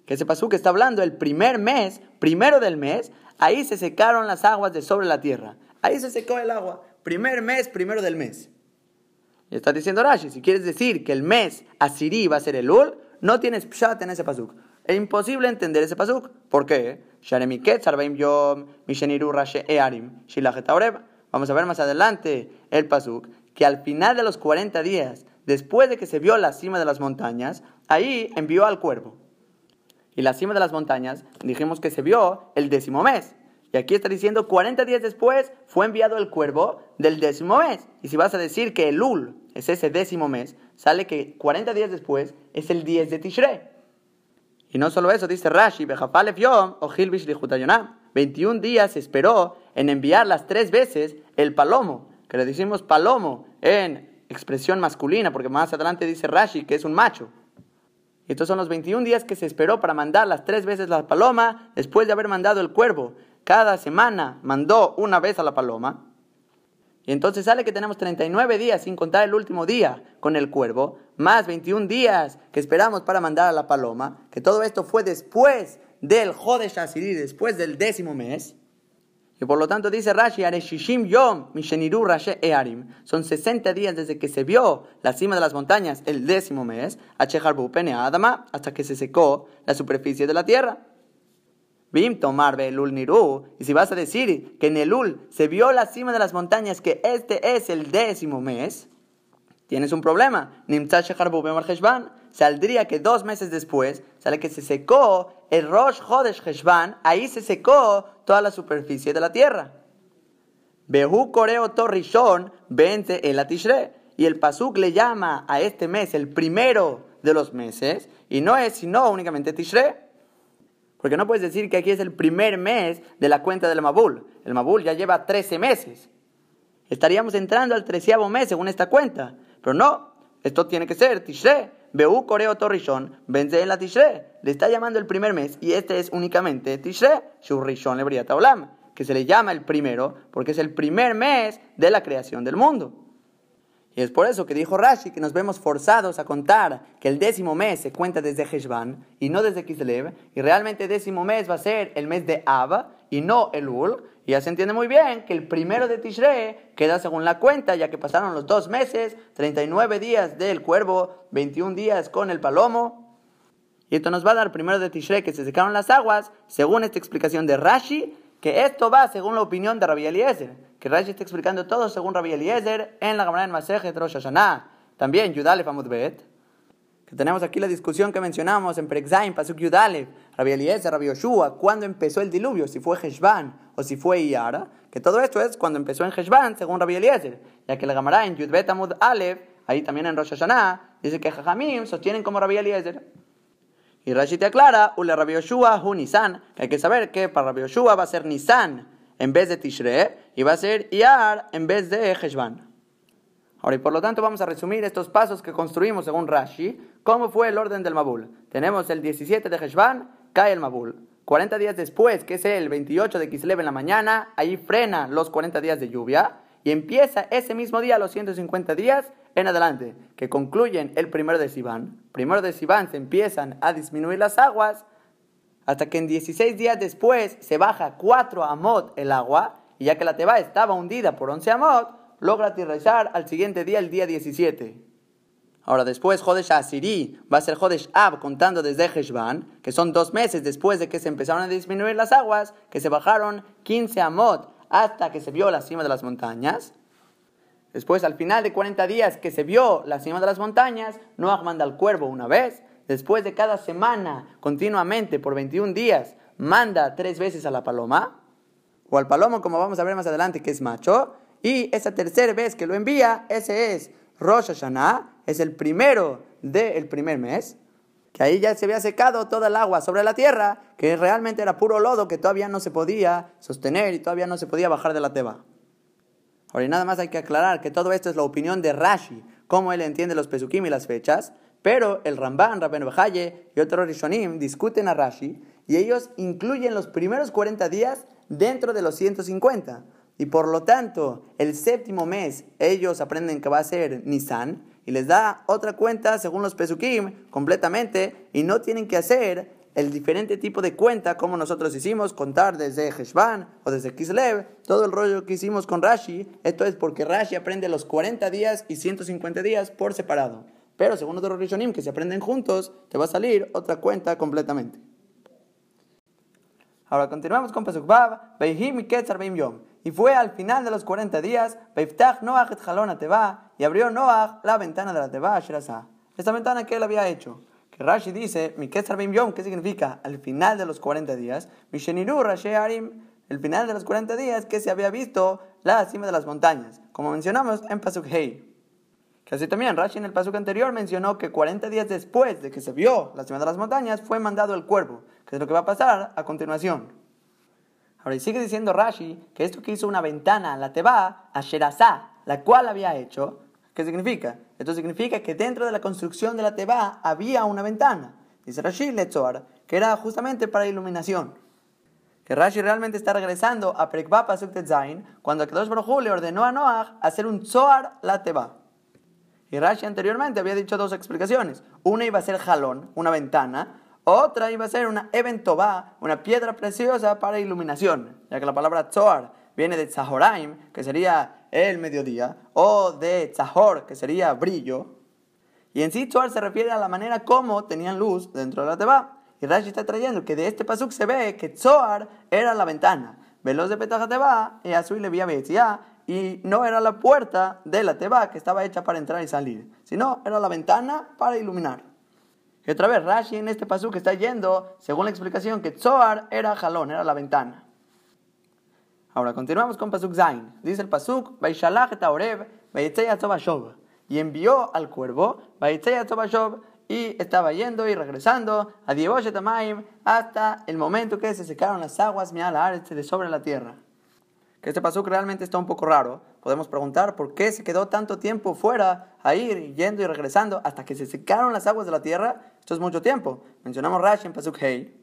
que ese pasuk está hablando el primer mes, primero del mes, ahí se secaron las aguas de sobre la tierra. Ahí se secó el agua. Primer mes, primero del mes. Y está diciendo Rashi, si quieres decir que el mes Asiri va a ser el Ul, no tienes pshat en ese pasuk. Es imposible entender ese pasuk. ¿Por qué? Vamos a ver más adelante el pasuk, que al final de los 40 días, después de que se vio la cima de las montañas, ahí envió al cuervo. Y la cima de las montañas dijimos que se vio el décimo mes. Y aquí está diciendo 40 días después fue enviado el cuervo del décimo mes. Y si vas a decir que el Ul es ese décimo mes, sale que 40 días después es el 10 de Tishrei. Y no solo eso, dice Rashi, Yom o 21 días esperó en enviar las tres veces el palomo, que le decimos palomo en expresión masculina, porque más adelante dice Rashi que es un macho. Y estos son los 21 días que se esperó para mandar las tres veces la paloma después de haber mandado el cuervo cada semana mandó una vez a la paloma, y entonces sale que tenemos 39 días sin contar el último día con el cuervo, más 21 días que esperamos para mandar a la paloma, que todo esto fue después del Jodesh Asiri, después del décimo mes. Y por lo tanto dice Rashi, Areshishim Yom, Misheniru Rashe Earim. Son 60 días desde que se vio la cima de las montañas, el décimo mes, Acheharbu Pene Adama, hasta que se secó la superficie de la tierra. Bim tomar Elul Niru. Y si vas a decir que en Elul se vio la cima de las montañas, que este es el décimo mes, tienes un problema. Saldría que dos meses después, sale que se secó el Rosh Chodesh Heshvan, ahí se secó toda la superficie de la tierra. Behu Koreo Torrishon vence el Atishre. Y el Pasuk le llama a este mes el primero de los meses, y no es sino únicamente Tishre. Porque no puedes decir que aquí es el primer mes de la cuenta del Mabul. El Mabul ya lleva 13 meses. Estaríamos entrando al treceavo mes según esta cuenta. Pero no, esto tiene que ser Tishre. Beú Coreo Torrishon, vence en la Tishre. Le está llamando el primer mes y este es únicamente Tishre, Shurrishon Lebriata Olam, que se le llama el primero porque es el primer mes de la creación del mundo. Y es por eso que dijo Rashi que nos vemos forzados a contar que el décimo mes se cuenta desde Heshvan y no desde Kislev, y realmente el décimo mes va a ser el mes de Ab y no el Ul, y ya se entiende muy bien que el primero de Tishrei queda según la cuenta, ya que pasaron los dos meses, 39 días del cuervo, 21 días con el palomo. Y esto nos va a dar primero de Tishrei que se secaron las aguas, según esta explicación de Rashi, que esto va según la opinión de Rabbi Eliezer, que Rashi está explicando todo según Rabbi Eliezer en la Gemara en Masejet Rosh Hashanah. También Yudalef Bet que tenemos aquí la discusión que mencionamos en Perexaim, Pasuk Yudalev, Rabbi Eliezer, Rabbi Yoshua, cuándo empezó el diluvio, si fue Heshvan o si fue Iyara, que todo esto es cuando empezó en Heshvan, según Rabbi Eliezer, ya que la Gemara en Yudbet Amud Alev, ahí también en Rosh Hashanah, dice que Jajamim sostienen como Rabbi Eliezer. Y Rashi te aclara, Ule Rabbi Yoshua, Hu Nisan, que hay que saber que para Rabbi Yoshua va a ser Nisan en vez de Tishre, y va a ser Iyar en vez de Heshvan. Ahora, y por lo tanto vamos a resumir estos pasos que construimos según Rashi, cómo fue el orden del Mabul. Tenemos el 17 de Heshvan, cae el Mabul. 40 días después, que es el 28 de Kislev en la mañana, ahí frena los 40 días de lluvia y empieza ese mismo día los 150 días en adelante, que concluyen el primero de Sivan. Primero de Sivan se empiezan a disminuir las aguas hasta que en 16 días después se baja 4 amot el agua y ya que la Teba estaba hundida por 11 amot, logra aterrizar al siguiente día, el día 17. Ahora después Jodesh Asiri va a ser Jodesh Ab contando desde Heshvan, que son dos meses después de que se empezaron a disminuir las aguas, que se bajaron 15 amot hasta que se vio la cima de las montañas. Después, al final de 40 días que se vio la cima de las montañas, Noah manda al cuervo una vez. Después de cada semana, continuamente, por 21 días, manda tres veces a la paloma, o al palomo, como vamos a ver más adelante, que es macho. Y esa tercera vez que lo envía, ese es Rosh Hashanah, es el primero del primer mes, que ahí ya se había secado toda el agua sobre la tierra, que realmente era puro lodo que todavía no se podía sostener y todavía no se podía bajar de la teba. Ahora, nada más hay que aclarar que todo esto es la opinión de Rashi, cómo él entiende los pesukim y las fechas, pero el Ramban, Rabben Bajaye y otros Rishonim discuten a Rashi y ellos incluyen los primeros 40 días dentro de los 150. Y por lo tanto, el séptimo mes ellos aprenden que va a ser Nisan y les da otra cuenta según los Pesukim completamente y no tienen que hacer el diferente tipo de cuenta como nosotros hicimos, contar desde Heshvan o desde Kislev, todo el rollo que hicimos con Rashi, esto es porque Rashi aprende los 40 días y 150 días por separado. Pero según otros Rishonim que se aprenden juntos, te va a salir otra cuenta completamente. Ahora continuamos con Beihim y Yom. Y fue al final de los 40 días, Noach et Jalona Teba, y abrió Noach la ventana de la Teba Esta ventana que él había hecho. Que Rashi dice, Mi Bim Yom, ¿qué significa? Al final de los 40 días, Misheniru Rashi Arim, el final de los 40 días que se había visto la cima de las montañas, como mencionamos en Pasuk Hei. Que así también Rashi en el Pasuk anterior mencionó que 40 días después de que se vio la cima de las montañas fue mandado el cuervo, que es lo que va a pasar a continuación. Ahora, y sigue diciendo Rashi que esto que hizo una ventana, la Teba, a Sherazá, la cual había hecho, ¿qué significa? Esto significa que dentro de la construcción de la Teba había una ventana. Dice Rashi Letzor, que era justamente para iluminación. Que Rashi realmente está regresando a Prekba Pasuk Zain, cuando Kadosh Baruj le ordenó a Noach hacer un Zohar la Teba. Y Rashi anteriormente había dicho dos explicaciones. Una iba a ser jalón, una ventana, Otra iba a ser una eventová, una piedra preciosa para iluminación, ya que la palabra tzoar viene de tzahoraim, que sería el mediodía, o de tzahor, que sería brillo. Y en sí tzoar se refiere a la manera como tenían luz dentro de la teba. Y Rashi está trayendo que de este pasuk se ve que tzoar era la ventana. Veloz de Petah y Azul le vía y no era la puerta de la teba que estaba hecha para entrar y salir, sino era la ventana para iluminar. Y otra vez, Rashi en este pasuk está yendo, según la explicación, que Tzoar era jalón, era la ventana. Ahora continuamos con pasuk Zain. Dice el pasuk, y envió al cuervo, y estaba yendo y regresando a Tamaim hasta el momento que se secaron las aguas de sobre la tierra. Que este pasuk realmente está un poco raro. Podemos preguntar por qué se quedó tanto tiempo fuera a ir yendo y regresando hasta que se secaron las aguas de la tierra. Esto es mucho tiempo. Mencionamos Rashi en pasuk Hei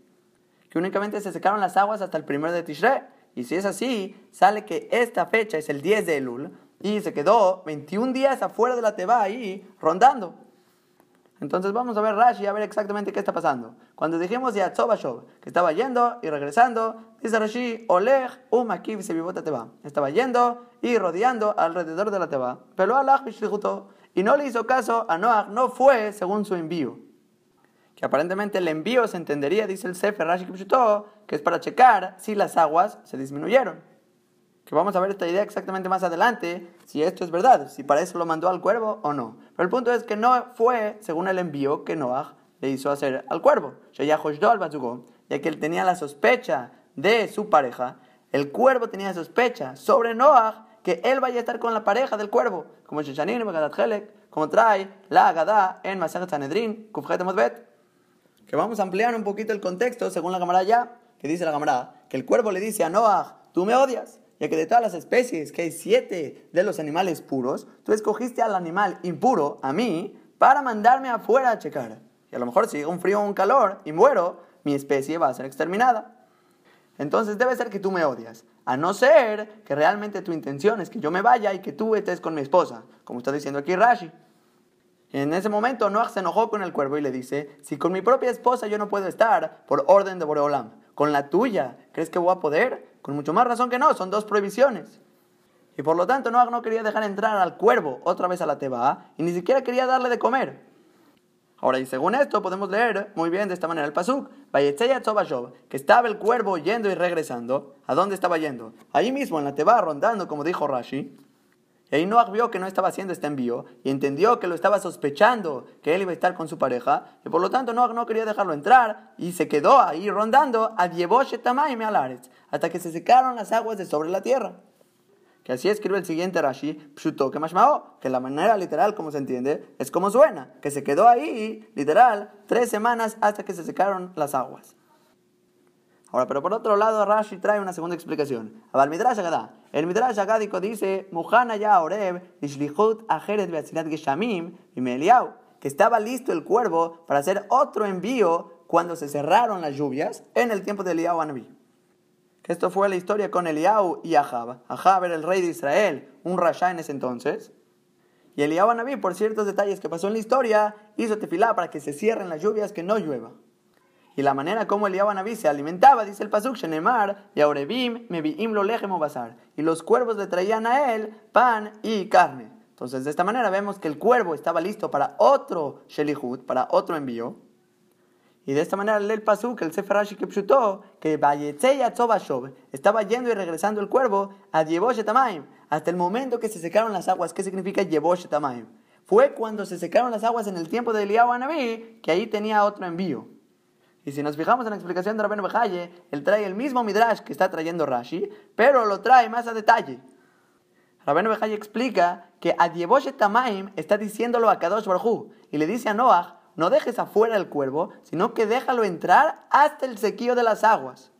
que únicamente se secaron las aguas hasta el primero de Tishrei. Y si es así, sale que esta fecha es el 10 de Elul y se quedó 21 días afuera de la Teba ahí rondando. Entonces vamos a ver Rashi a ver exactamente qué está pasando. Cuando dijimos ya Tzobashov, que estaba yendo y regresando, dice Rashi, Oleg umakiv se teba. Estaba yendo y rodeando alrededor de la teba. Pero Allah y no le hizo caso a Noach, no fue según su envío. Que aparentemente el envío se entendería, dice el Sefer Rashi que es para checar si las aguas se disminuyeron que vamos a ver esta idea exactamente más adelante, si esto es verdad, si para eso lo mandó al cuervo o no. Pero el punto es que no fue según el envío que Noah le hizo hacer al cuervo, ya que él tenía la sospecha de su pareja, el cuervo tenía sospecha sobre Noah que él vaya a estar con la pareja del cuervo, como como trae la Agadá en Masachet Sanedrin, Que vamos a ampliar un poquito el contexto según la cámara ya, que dice la cámara, que el cuervo le dice a Noah, tú me odias, ya que de todas las especies, que hay siete de los animales puros, tú escogiste al animal impuro, a mí, para mandarme afuera a checar. Y a lo mejor si llega un frío o un calor y muero, mi especie va a ser exterminada. Entonces debe ser que tú me odias, a no ser que realmente tu intención es que yo me vaya y que tú estés con mi esposa, como está diciendo aquí Rashi. En ese momento Noah se enojó con el cuervo y le dice, si con mi propia esposa yo no puedo estar por orden de Boreolam, con la tuya, ¿crees que voy a poder? Con mucho más razón que no, son dos prohibiciones. Y por lo tanto Noah no quería dejar entrar al cuervo otra vez a la Teba y ni siquiera quería darle de comer. Ahora, y según esto, podemos leer muy bien de esta manera el Pasuk, que estaba el cuervo yendo y regresando. ¿A dónde estaba yendo? Ahí mismo, en la Teba, rondando, como dijo Rashi. Noah vio que no estaba haciendo este envío y entendió que lo estaba sospechando que él iba a estar con su pareja y por lo tanto Noah no quería dejarlo entrar y se quedó ahí rondando a y Alaretz hasta que se secaron las aguas de sobre la tierra. Que así escribe el siguiente Rashi, Pshuto que que la manera literal como se entiende es como suena, que se quedó ahí, literal, tres semanas hasta que se secaron las aguas. Ahora, pero por otro lado, Rashi trae una segunda explicación. El Midrash Agadá. El Midrash Agádico dice, Muhana ya Oreb, Ishlichut Ajeret Beatzinat Geshamim, Meliau, que estaba listo el cuervo para hacer otro envío cuando se cerraron las lluvias en el tiempo de Eliau Anabí. Esto fue la historia con Eliau y Ahab. Ahab era el rey de Israel, un rasha en ese entonces. Y Eliau Anabí, por ciertos detalles que pasó en la historia, hizo tefilá para que se cierren las lluvias, que no llueva. Y la manera como Eliab Anabí se alimentaba, dice el Pasuk, Shenemar, y Aurebim, Mebiim lo o basar. Y los cuervos le traían a él pan y carne. Entonces, de esta manera vemos que el cuervo estaba listo para otro Shelihut, para otro envío. Y de esta manera lee el Pasuk, el Sefer Rashi que pshutó, que estaba yendo y regresando el cuervo a Yeboshetamayim, hasta el momento que se secaron las aguas. ¿Qué significa Yeboshetamayim? Fue cuando se secaron las aguas en el tiempo de Eliab Anabí, que ahí tenía otro envío. Y si nos fijamos en la explicación de Rabenu Bejaye, él trae el mismo Midrash que está trayendo Rashi, pero lo trae más a detalle. Rabenu Bejaye explica que a Tamaim está diciéndolo a Kadosh Baruj y le dice a Noah, no dejes afuera el cuervo, sino que déjalo entrar hasta el sequío de las aguas.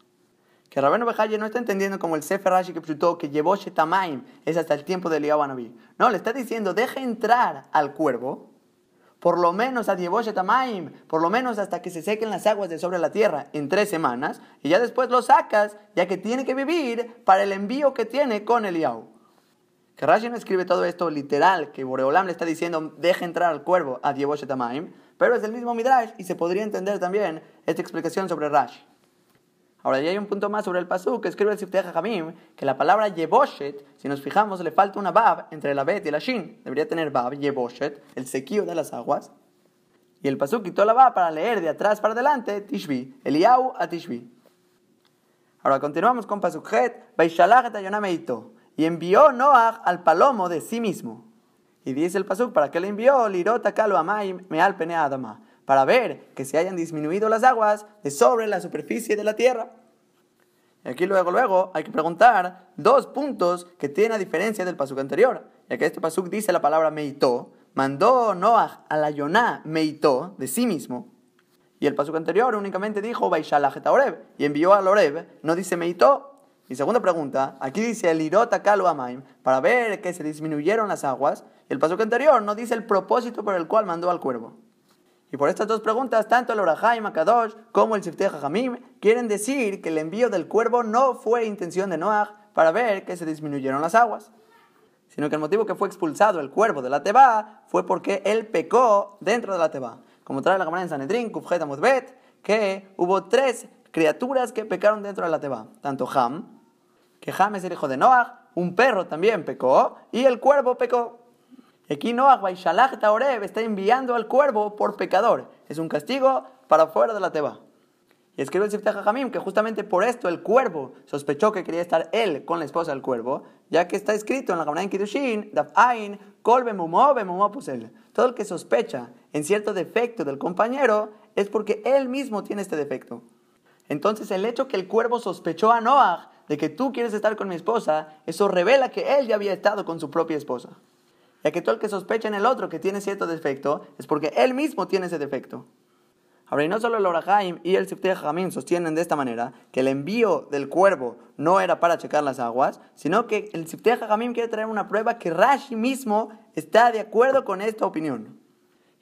Que Rabenu Bejaye no está entendiendo como el Sefer Rashi que putó que Tamaim es hasta el tiempo de Eliyahu No, le está diciendo, deja entrar al cuervo por lo menos a Tamaim, por lo menos hasta que se sequen las aguas de sobre la tierra en tres semanas, y ya después lo sacas, ya que tiene que vivir para el envío que tiene con Eliau. Que Rashi no escribe todo esto literal, que Boreolam le está diciendo, deja entrar al cuervo a Tamaim, pero es el mismo Midrash y se podría entender también esta explicación sobre Rashi. Ahora ya hay un punto más sobre el pasuk que escribe el Sifteh Jamim, que la palabra Yeboshet, si nos fijamos, le falta una Bab entre la Bet y la Shin. Debería tener Bab, Yeboshet, el sequío de las aguas. Y el pasuk quitó la Bab para leer de atrás para adelante, Tishbi, Eliau a Tishbi. Ahora continuamos con pasuk Het, y envió Noah al palomo de sí mismo. Y dice el pasuk, ¿para qué le envió? Lirota kalo amay meal pene adama para ver que se hayan disminuido las aguas de sobre la superficie de la tierra. Y aquí luego, luego hay que preguntar dos puntos que tienen a diferencia del pasuk anterior, ya que este pasuk dice la palabra meitó, mandó Noah a la Yoná meitó de sí mismo, y el pasuk anterior únicamente dijo Baishalajeta Oreb, y envió al Oreb, no dice meitó. Y segunda pregunta, aquí dice el irota amaim, para ver que se disminuyeron las aguas, y el pasuk anterior no dice el propósito por el cual mandó al cuervo. Y por estas dos preguntas, tanto el Orahai Makadosh como el Sifteh Jajamim quieren decir que el envío del cuervo no fue intención de Noah para ver que se disminuyeron las aguas, sino que el motivo que fue expulsado el cuervo de la Teba fue porque él pecó dentro de la Teba. Como trae la cámara en Sanedrin, Kufjet que hubo tres criaturas que pecaron dentro de la Teba. Tanto Ham, que Ham es el hijo de Noah, un perro también pecó, y el cuervo pecó. Aquí Noah Baishalach Taoreb está enviando al cuervo por pecador. Es un castigo para fuera de la teba. Y escribe el Sifteh Jamim que justamente por esto el cuervo sospechó que quería estar él con la esposa del cuervo, ya que está escrito en la Gemara en Kiddushin, Daf Ain, Kol. Todo el que sospecha en cierto defecto del compañero es porque él mismo tiene este defecto. Entonces el hecho que el cuervo sospechó a Noah de que tú quieres estar con mi esposa, eso revela que él ya había estado con su propia esposa ya que todo el que sospecha en el otro que tiene cierto defecto es porque él mismo tiene ese defecto. Ahora, y no solo el Orahaim y el Sifteh Jamim sostienen de esta manera que el envío del cuervo no era para checar las aguas, sino que el Sifteh Jamim quiere traer una prueba que Rashi mismo está de acuerdo con esta opinión.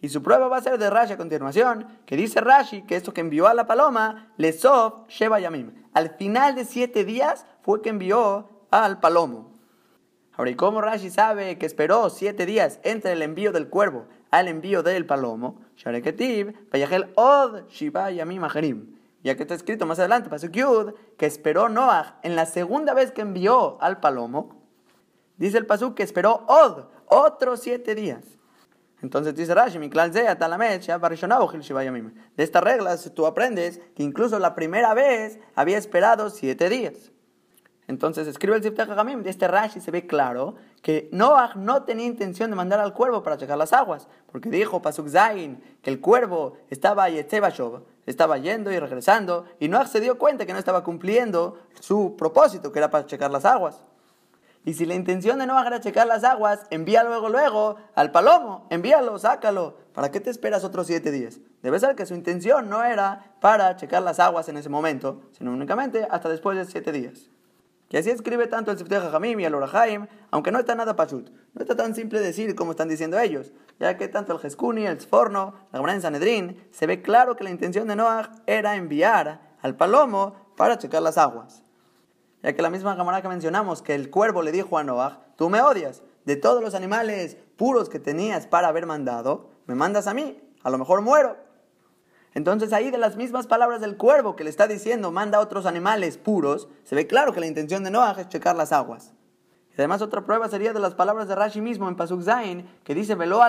Y su prueba va a ser de Rashi a continuación, que dice Rashi que esto que envió a la paloma, Lesov Sheba Yamim. Al final de siete días fue que envió al palomo. Ahora, ¿y cómo Rashi sabe que esperó siete días entre el envío del cuervo al envío del palomo? Od Ya que está escrito más adelante, Pasuk que esperó Noah en la segunda vez que envió al palomo. Dice el Pasuk que esperó Od, otros siete días. Entonces dice Rashi, de estas reglas tú aprendes que incluso la primera vez había esperado siete días. Entonces escribe el Sifteh Hagamim, de este Rashi se ve claro que Noah no tenía intención de mandar al cuervo para checar las aguas, porque dijo Pasuk Zain que el cuervo estaba estaba yendo y regresando, y Noah se dio cuenta que no estaba cumpliendo su propósito, que era para checar las aguas. Y si la intención de Noah era checar las aguas, envía luego, luego al palomo, envíalo, sácalo. ¿Para qué te esperas otros siete días? Debe ser que su intención no era para checar las aguas en ese momento, sino únicamente hasta después de siete días. Y así escribe tanto el Sifteh Jamim y el Orahaim, aunque no está nada pachut. No está tan simple decir como están diciendo ellos, ya que tanto el Jeskuni, el Sforno, la Gemara en Sanedrín, se ve claro que la intención de Noah era enviar al palomo para checar las aguas. Ya que la misma Gemara que mencionamos, que el cuervo le dijo a Noah, tú me odias, de todos los animales puros que tenías para haber mandado, me mandas a mí, a lo mejor muero. Entonces ahí de las mismas palabras del cuervo que le está diciendo manda a otros animales puros, se ve claro que la intención de Noah es checar las aguas. Y además otra prueba sería de las palabras de Rashi mismo en Pasuk Zain, que dice velo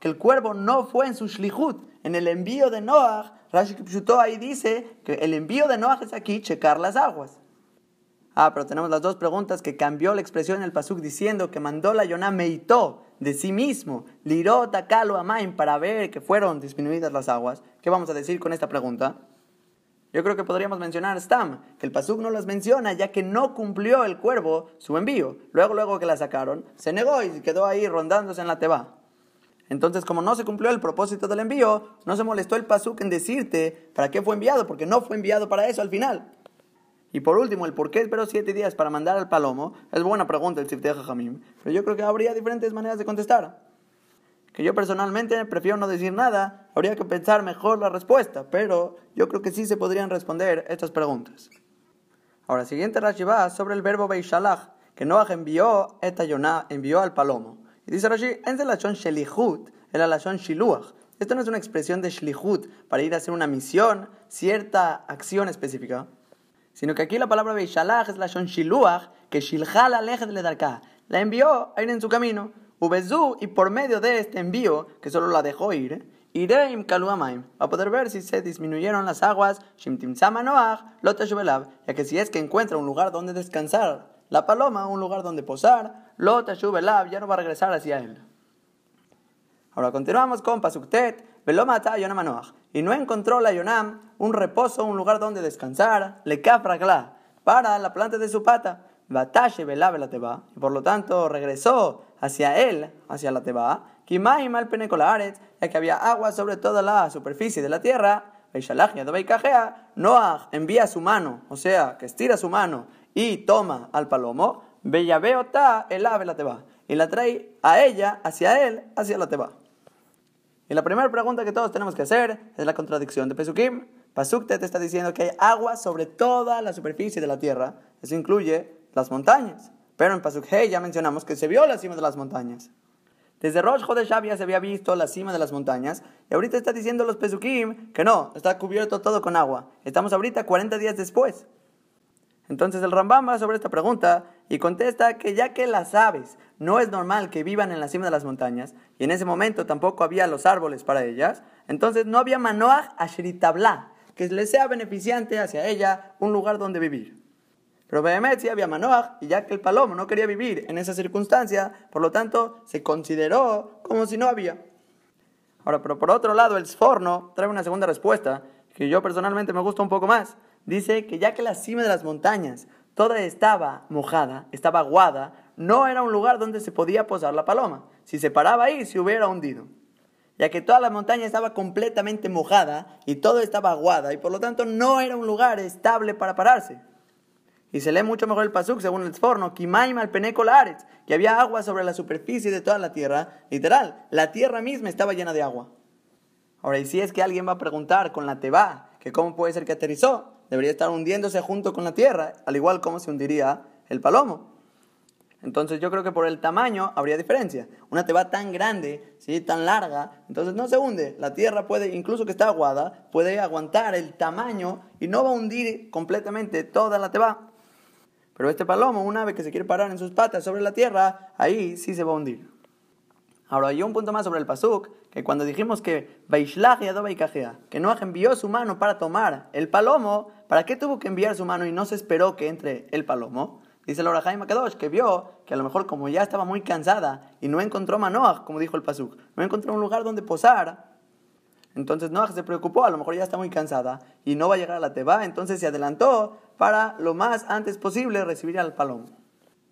que el cuervo no fue en su shlihut, en el envío de Noah, Rashi Kipshutó ahí dice que el envío de Noah es aquí checar las aguas. Ah, pero tenemos las dos preguntas que cambió la expresión en el Pasuk diciendo que mandó la Yonah Meitó de sí mismo, Lirota Kalo Amain, para ver que fueron disminuidas las aguas. ¿Qué vamos a decir con esta pregunta? Yo creo que podríamos mencionar Stam, que el Pasuk no las menciona ya que no cumplió el cuervo su envío. Luego, luego que la sacaron, se negó y quedó ahí rondándose en la teba. Entonces, como no se cumplió el propósito del envío, no se molestó el Pasuk en decirte para qué fue enviado, porque no fue enviado para eso al final. Y por último, el por qué esperó siete días para mandar al palomo es buena pregunta el Sifteh Jamim, pero yo creo que habría diferentes maneras de contestar. Que yo personalmente prefiero no decir nada, habría que pensar mejor la respuesta, pero yo creo que sí se podrían responder estas preguntas. Ahora, siguiente Rashi va sobre el verbo Beishalach, que Noah envió, esta envió al palomo. Y dice Rashi, en la shelihut, el la shiluach, Esto no es una expresión de shlihut para ir a hacer una misión, cierta acción específica, sino que aquí la palabra Beishalach es la shon shiluach, que shilhal alejet le darká, la envió a ir en su camino, ubezú, y por medio de este envío, que solo la dejó ir, Ireim kaluamaim, a poder ver si se disminuyeron las aguas, shimtim noach, ya que si es que encuentra un lugar donde descansar, la paloma, un lugar donde posar, lotashubelav, ya no va a regresar hacia él. Ahora continuamos con Pasuktet, Velomata Yonamanoach. Y no encontró la Yonam un reposo, un lugar donde descansar, le capra para la planta de su pata. Batashe la teba. Y por lo tanto regresó hacia él, hacia la teba. Kimaim al penecolaret, ya que había agua sobre toda la superficie de la tierra. Noach envía su mano, o sea, que estira su mano y toma al palomo. Bellabeota el ave la teba. Y la trae a ella, hacia él, hacia la teba. Y la primera pregunta que todos tenemos que hacer es la contradicción de Pesukim. Pasukte te está diciendo que hay agua sobre toda la superficie de la tierra. Eso incluye las montañas. Pero en Pasuk ya mencionamos que se vio la cima de las montañas. Desde Rosh Hodeshav ya se había visto la cima de las montañas. Y ahorita está diciendo los Pesukim que no, está cubierto todo con agua. Estamos ahorita 40 días después. Entonces el Rambam va sobre esta pregunta y contesta que ya que las aves no es normal que vivan en la cima de las montañas, y en ese momento tampoco había los árboles para ellas, entonces no había manoach ashritabla, que les sea beneficiante hacia ella un lugar donde vivir. Pero Behemet sí había manoach, y ya que el palomo no quería vivir en esa circunstancia, por lo tanto se consideró como si no había. Ahora, pero por otro lado, el Sforno trae una segunda respuesta, que yo personalmente me gusta un poco más. Dice que ya que la cima de las montañas toda estaba mojada, estaba aguada, no era un lugar donde se podía posar la paloma. Si se paraba ahí, se hubiera hundido. Ya que toda la montaña estaba completamente mojada y todo estaba aguada y por lo tanto no era un lugar estable para pararse. Y se lee mucho mejor el pasuk según el forno, Kimaim al que había agua sobre la superficie de toda la tierra. Literal, la tierra misma estaba llena de agua. Ahora, y si es que alguien va a preguntar con la teba, que cómo puede ser que aterrizó, debería estar hundiéndose junto con la tierra, al igual como se hundiría el palomo. Entonces yo creo que por el tamaño habría diferencia. Una teba tan grande, ¿sí? tan larga, entonces no se hunde. La tierra puede, incluso que está aguada, puede aguantar el tamaño y no va a hundir completamente toda la teba. Pero este palomo, una vez que se quiere parar en sus patas sobre la tierra, ahí sí se va a hundir. Ahora hay un punto más sobre el pasuk, que cuando dijimos que que Noah envió su mano para tomar el palomo, ¿para qué tuvo que enviar su mano y no se esperó que entre el palomo? Dice Laura Jaime Kadosh que vio que a lo mejor como ya estaba muy cansada y no encontró Manoah, como dijo el pasuk, no encontró un lugar donde posar, entonces Noah se preocupó, a lo mejor ya está muy cansada y no va a llegar a la Teba, entonces se adelantó para lo más antes posible recibir al palomo.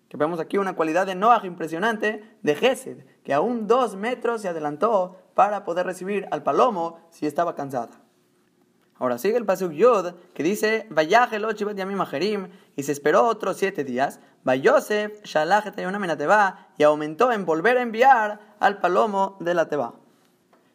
Que vemos aquí una cualidad de Noah impresionante de Gesed, que aún dos metros se adelantó para poder recibir al palomo si estaba cansada. Ahora sigue el pasuk Yod, que dice, y se esperó otros siete días, Vayosef, y aumentó en volver a enviar al palomo de la Teba.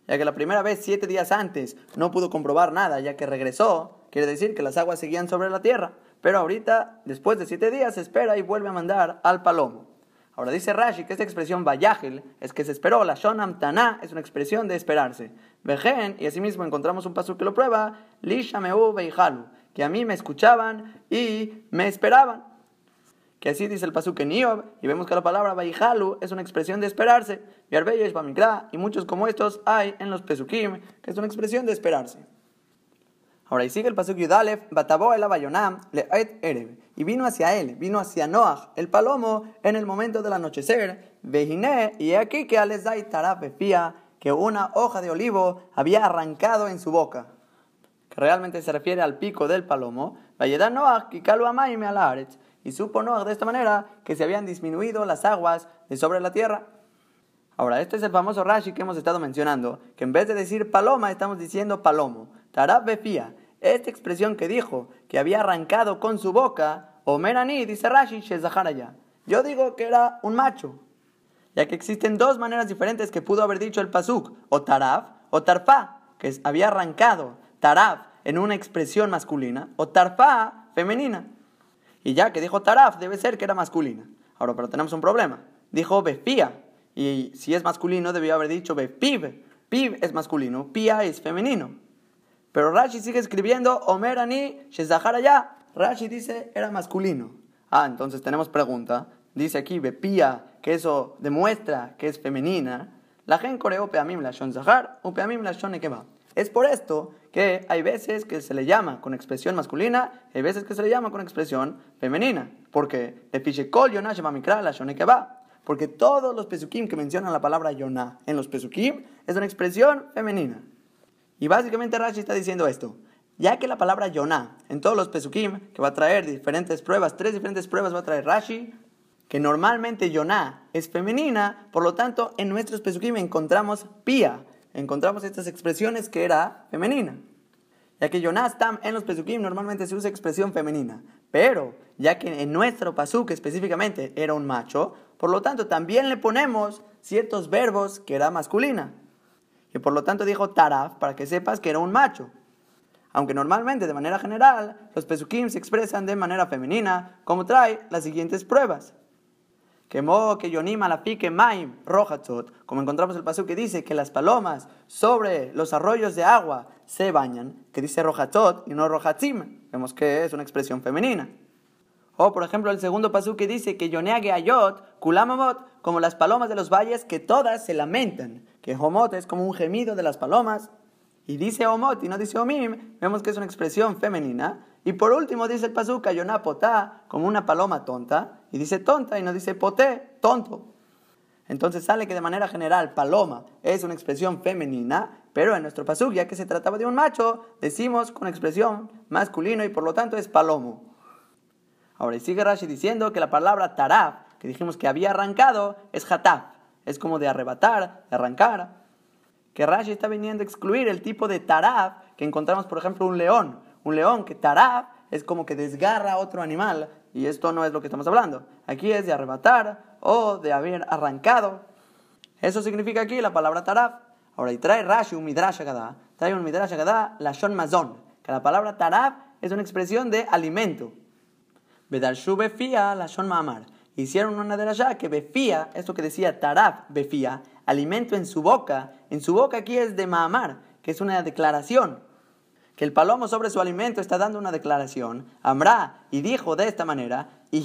Ya que la primera vez, siete días antes, no pudo comprobar nada, ya que regresó, quiere decir que las aguas seguían sobre la tierra. Pero ahorita, después de siete días, espera y vuelve a mandar al palomo. Ahora dice Rashi que esta expresión vayágel es que se esperó, la shonam taná es una expresión de esperarse. Vejen, y asimismo encontramos un paso que lo prueba, lisha meu que a mí me escuchaban y me esperaban. Que así dice el pasuk en Iob, y vemos que la palabra Baijalu es una expresión de esperarse. Y muchos como estos hay en los pesukim, que es una expresión de esperarse. Ahora, y sigue el pasuk Yudalef, Batabó el Abayonam, Le'et Erev. Y vino hacia él, vino hacia Noach, el palomo, en el momento del anochecer. Vejiné, y aquí que Alezai Taraf que una hoja de olivo había arrancado en su boca. Que realmente se refiere al pico del palomo. Vayeda Noach, y Amaime Alaretz. Y supo Noach de esta manera que se habían disminuido las aguas de sobre la tierra. Ahora, este es el famoso Rashi que hemos estado mencionando, que en vez de decir paloma, estamos diciendo palomo. Tarab befía, esta expresión que dijo, que había arrancado con su boca, Omerani, dice Rashi, ya. Yo digo que era un macho, ya que existen dos maneras diferentes que pudo haber dicho el pasuk, o taraf o tarfa, que había arrancado taraf en una expresión masculina, o tarfa femenina. Y ya que dijo taraf, debe ser que era masculina. Ahora, pero tenemos un problema. Dijo befía, y si es masculino, debió haber dicho befiv, Piv es masculino, Pia es femenino. Pero Rashi sigue escribiendo Omer Ani Shezahara ya. Rashi dice era masculino. Ah, entonces tenemos pregunta. Dice aquí Bepia que eso demuestra que es femenina. La gen coreo peamim la shon zahar o peamim la shon va. Es por esto que hay veces que se le llama con expresión masculina hay veces que se le llama con expresión femenina. Porque. Porque todos los pesukim que mencionan la palabra yonah en los pesukim es una expresión femenina. Y básicamente Rashi está diciendo esto. Ya que la palabra yonah en todos los pesukim, que va a traer diferentes pruebas, tres diferentes pruebas va a traer Rashi, que normalmente Yonah es femenina, por lo tanto en nuestros Pesukim encontramos pía, encontramos estas expresiones que era femenina. Ya que Yonah está en los Pesukim normalmente se usa expresión femenina, pero ya que en nuestro Pasuk específicamente era un macho, por lo tanto también le ponemos ciertos verbos que era masculina. Y por lo tanto dijo taraf para que sepas que era un macho. Aunque normalmente de manera general los Pesukim se expresan de manera femenina, como trae las siguientes pruebas que mo que yonim pique maim rojatzot, como encontramos el paso que dice que las palomas sobre los arroyos de agua se bañan, que dice rojatzot y no rojatzim, vemos que es una expresión femenina. O por ejemplo el segundo paso que dice que yoneage ayot, kulamamot, como las palomas de los valles que todas se lamentan, que homot es como un gemido de las palomas, y dice omot y no dice omim, vemos que es una expresión femenina. Y por último dice el pasuk, yoná potá, como una paloma tonta, y dice tonta y no dice poté, tonto. Entonces sale que de manera general paloma es una expresión femenina, pero en nuestro pasuk, ya que se trataba de un macho, decimos con expresión masculino y por lo tanto es palomo. Ahora, y sigue Rashi diciendo que la palabra taraf, que dijimos que había arrancado, es hataf. Es como de arrebatar, de arrancar que Rashi está viniendo a excluir el tipo de tarab que encontramos, por ejemplo, un león. Un león que tarab es como que desgarra a otro animal y esto no es lo que estamos hablando. Aquí es de arrebatar o de haber arrancado. Eso significa aquí la palabra tarab. Ahora, y trae Rashi un midrash agadá, trae un midrash agadá, la shon mazón, que la palabra tarab es una expresión de alimento. Bedarshu befía, la shon mamar. Hicieron una de las que befía, esto que decía tarab befía, alimento en su boca. En su boca aquí es de Mahamar, que es una declaración. Que el palomo sobre su alimento está dando una declaración. Amra, y dijo de esta manera, y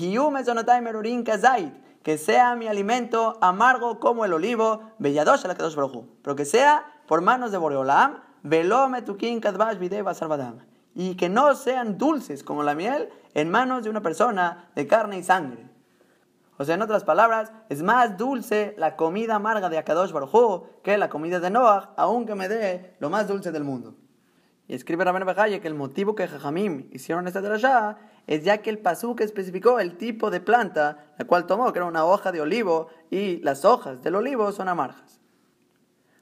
que sea mi alimento amargo como el olivo, belladosh la pero que sea por manos de Boreolam, velome tukin kadvash videva salvadam, y que no sean dulces como la miel en manos de una persona de carne y sangre. O sea, en otras palabras, es más dulce la comida amarga de Akadosh Baruj que la comida de Noah, aunque me dé lo más dulce del mundo. Y escribe Rabén Bajaye que el motivo que Jajamim hicieron esta drashá es ya que el pasuk especificó el tipo de planta la cual tomó, que era una hoja de olivo, y las hojas del olivo son amargas.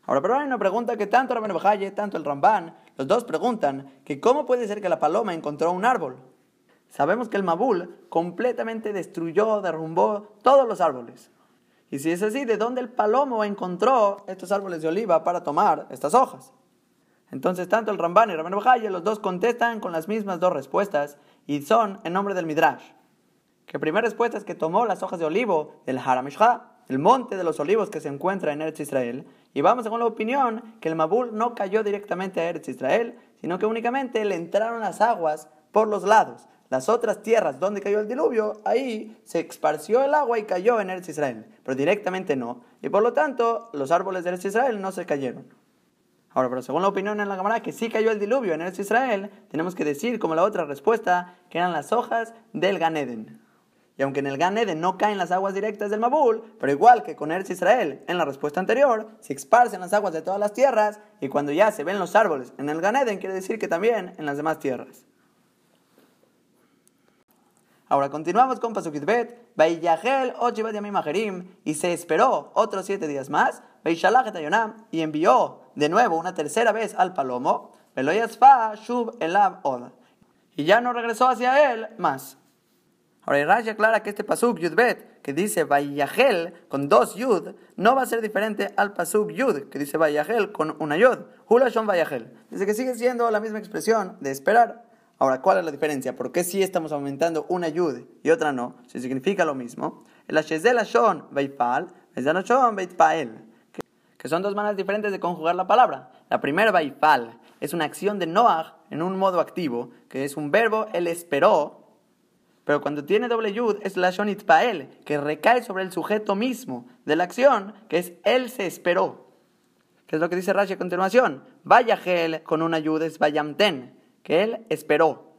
Ahora, pero hay una pregunta que tanto Rabén Bajaye, tanto el Ramban, los dos preguntan que cómo puede ser que la paloma encontró un árbol. Sabemos que el Mabul completamente destruyó, derrumbó todos los árboles. Y si es así, ¿de dónde el palomo encontró estos árboles de oliva para tomar estas hojas? Entonces, tanto el Ramban y el Rabban los dos contestan con las mismas dos respuestas y son en nombre del Midrash. Que primera respuesta es que tomó las hojas de olivo del Haramishha, el monte de los olivos que se encuentra en Eretz Israel, y vamos según la opinión que el Mabul no cayó directamente a Eretz Israel, sino que únicamente le entraron las aguas por los lados las otras tierras donde cayó el diluvio, ahí se esparció el agua y cayó en Eretz Israel, pero directamente no. Y por lo tanto, los árboles de Eretz Israel no se cayeron. Ahora, pero según la opinión en la cámara que sí cayó el diluvio en Eretz Israel, tenemos que decir, como la otra respuesta, que eran las hojas del Ganeden. Y aunque en el Ganeden no caen las aguas directas del Mabul, pero igual que con Eretz Israel, en la respuesta anterior, se esparcen las aguas de todas las tierras, y cuando ya se ven los árboles en el Ganeden, quiere decir que también en las demás tierras. Ahora continuamos con Pasukit Bet. y se esperó otros siete días más. y envió de nuevo una tercera vez al palomo. Y ya no regresó hacia él más. Ahora Rashi aclara que este pasuk Yudbet, que dice Vayahel con dos Yud, no va a ser diferente al pasuk Yud, que dice Vayahel con una Yud. Hulashon Vayahel. Dice que sigue siendo la misma expresión de esperar. Ahora, ¿cuál es la diferencia? ¿Por qué si estamos aumentando una yud y otra no? Si significa lo mismo. El Shon Shon Veitpael. Que son dos maneras diferentes de conjugar la palabra. La primera, Baifal, es una acción de Noah en un modo activo, que es un verbo, él esperó, pero cuando tiene doble yud es la shonit pael, que recae sobre el sujeto mismo de la acción, que es él se esperó. Que es lo que dice Rashi a continuación. Vaya gel con una yud es vayamten, que él esperó.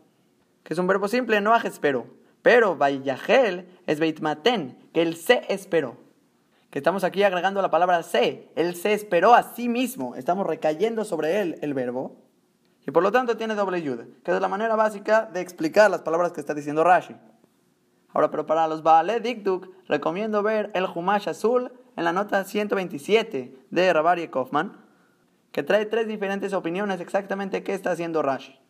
Que es un verbo simple, Noah esperó. Pero vayagel es beitmaten, que él se esperó. Que estamos aquí agregando la palabra se. Él se esperó a sí mismo. Estamos recayendo sobre él el verbo. Y por lo tanto tiene doble yud, que es la manera básica de explicar las palabras que está diciendo Rashi. Ahora, pero para los Baale Dikduk, recomiendo ver el Humash Azul en la nota 127 de Rabari Kaufman, que trae tres diferentes opiniones exactamente qué está haciendo Rashi.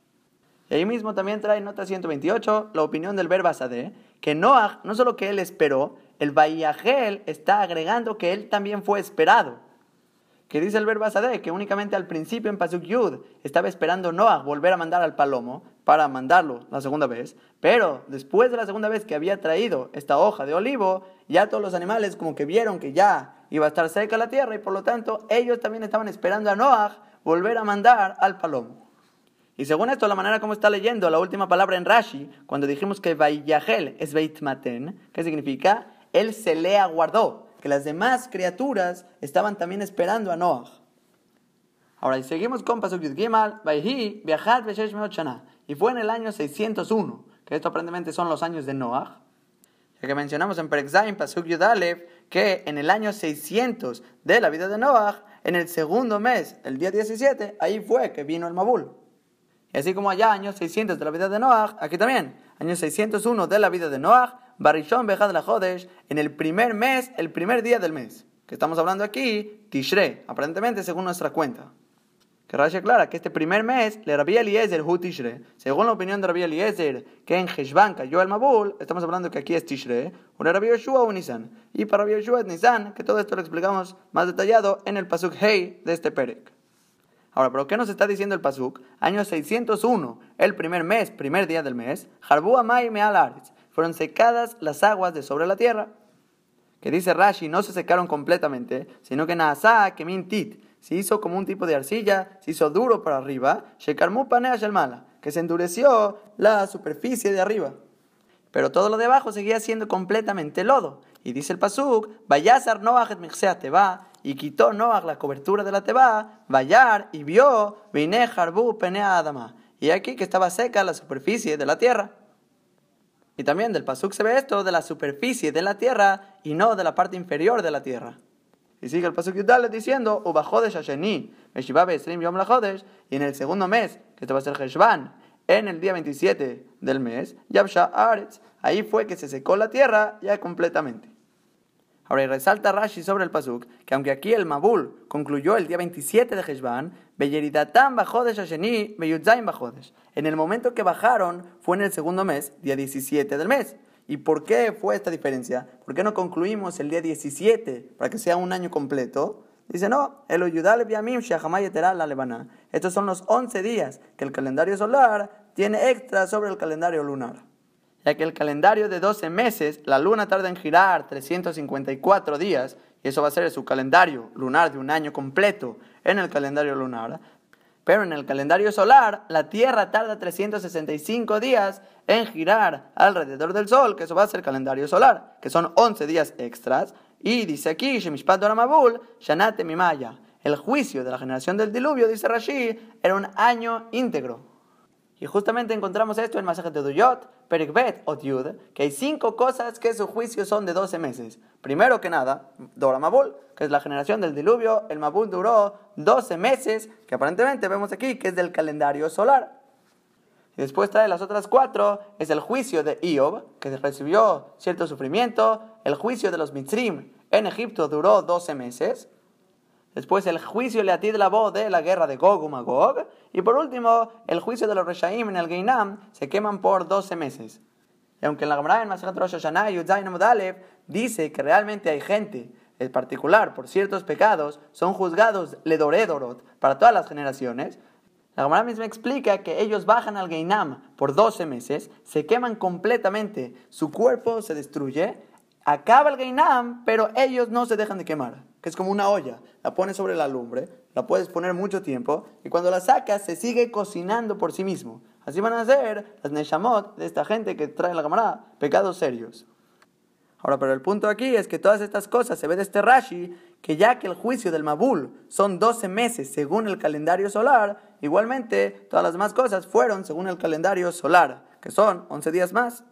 Y ahí mismo también trae nota 128 la opinión del verbo Sadeh, que Noah, no solo que él esperó, el Bayahel está agregando que él también fue esperado. Que dice el verbo Sadeh, que únicamente al principio en Pasuk Yud estaba esperando Noah volver a mandar al palomo para mandarlo la segunda vez, pero después de la segunda vez que había traído esta hoja de olivo, ya todos los animales como que vieron que ya iba a estar seca la tierra y por lo tanto ellos también estaban esperando a Noah volver a mandar al palomo. Y según esto, la manera como está leyendo la última palabra en Rashi, cuando dijimos que Vayahel es Beitmaten, ¿qué significa? Él se le aguardó, que las demás criaturas estaban también esperando a Noah. Ahora, y seguimos con Pasuk Yud Gimal, Vayhi, Viajat. Y fue en el año 601, que esto aparentemente son los años de Noah. Ya que mencionamos en Perexaim, Pasuk Yud que en el año 600 de la vida de Noah, en el segundo mes, el día 17, ahí fue que vino el Mabul. Así como allá, años 600 de la vida de Noah, aquí también, año 601 de la vida de Noah, Barishon Bejad la Jodesh, en el primer mes, el primer día del mes. Que estamos hablando aquí, Tishre, aparentemente según nuestra cuenta. Que Rashi aclara que este primer mes, le Rabbi Eliezer Hu Tishre, según la opinión de Rabbi Eliezer, que en Heshvan cayó el Mabul, estamos hablando que aquí es Tishre, un Rabbi Yoshua o Nisan. Y para Rabbi Yoshua es Nisan, que todo esto lo explicamos más detallado en el Pasuk Hei de este Perek. Ahora, ¿pero qué nos está diciendo el Pasuk? Año 601, el primer mes, primer día del mes, Harbu Amay Mealares, fueron secadas las aguas de sobre la tierra. Que dice Rashi, no se secaron completamente, sino que Naasá, que Mintit, se hizo como un tipo de arcilla, se hizo duro para arriba, Shekarmu Panea Shalmala, que se endureció la superficie de arriba. Pero todo lo de abajo seguía siendo completamente lodo. Y dice el Pasuk, Vayazar Noach et Teba, y quitó Noah la cobertura de la Teba, Vayar, y vio, Vine Harbu Penea Adama. Y aquí que estaba seca la superficie de la tierra. Y también del Pasuk se ve esto de la superficie de la tierra y no de la parte inferior de la tierra. Y sigue el Pasuk Yudale diciendo, Ubajodesh Hasheni, Meshibabe Esrim Yom Lajodesh, y en el segundo mes, que esto va a ser Heshvan, en el día 27 del mes, Yabsha Aretz, ahí fue que se secó la tierra ya completamente. Ahora, resalta Rashi sobre el Pasuk que aunque aquí el Mabul concluyó el día 27 de Heshvan, Beyeridatam Bajodesh Asheni Beyudzaim Bajodesh. En el momento que bajaron fue en el segundo mes, día 17 del mes. ¿Y por qué fue esta diferencia? ¿Por qué no concluimos el día 17 para que sea un año completo? Dice, no, el Oyudal Biamim la Levana. Estos son los 11 días que el calendario solar tiene extra sobre el calendario lunar ya que el calendario de 12 meses, la luna tarda en girar 354 días, y eso va a ser su calendario lunar de un año completo en el calendario lunar. Pero en el calendario solar, la Tierra tarda 365 días en girar alrededor del Sol, que eso va a ser calendario solar, que son 11 días extras. Y dice aquí, Shemishpat Doramabul, Shanate Mimaya. El juicio de la generación del diluvio, dice Rashi, era un año íntegro. Y justamente encontramos esto en Masaje de Duyot, Perikbet o Yud, que hay cinco cosas que su juicio son de 12 meses. Primero que nada, Dora Mabul, que es la generación del diluvio. El Mabul duró 12 meses, que aparentemente vemos aquí que es del calendario solar. Y después trae las otras cuatro, es el juicio de Iob, que recibió cierto sufrimiento. El juicio de los Mitzrim en Egipto duró 12 meses. Después el juicio le de la voz de la guerra de Gog y Magog. Y por último, el juicio de los Reshaim en el Geinam se queman por 12 meses. Y aunque en la Gemara en Masechet Rosh Hashanah y dice que realmente hay gente, en particular por ciertos pecados, son juzgados ledoredorot para todas las generaciones, la Gemara misma explica que ellos bajan al Geinam por 12 meses, se queman completamente, su cuerpo se destruye, acaba el Geinam, pero ellos no se dejan de quemar es como una olla. La pones sobre la lumbre, la puedes poner mucho tiempo, y cuando la sacas se sigue cocinando por sí mismo. Así van a ser las Neshamot de esta gente que trae la cámara pecados serios. Ahora, pero el punto aquí es que todas estas cosas se ve de este Rashi, que ya que el juicio del Mabul son 12 meses según el calendario solar, igualmente todas las demás cosas fueron según el calendario solar, que son 11 días más.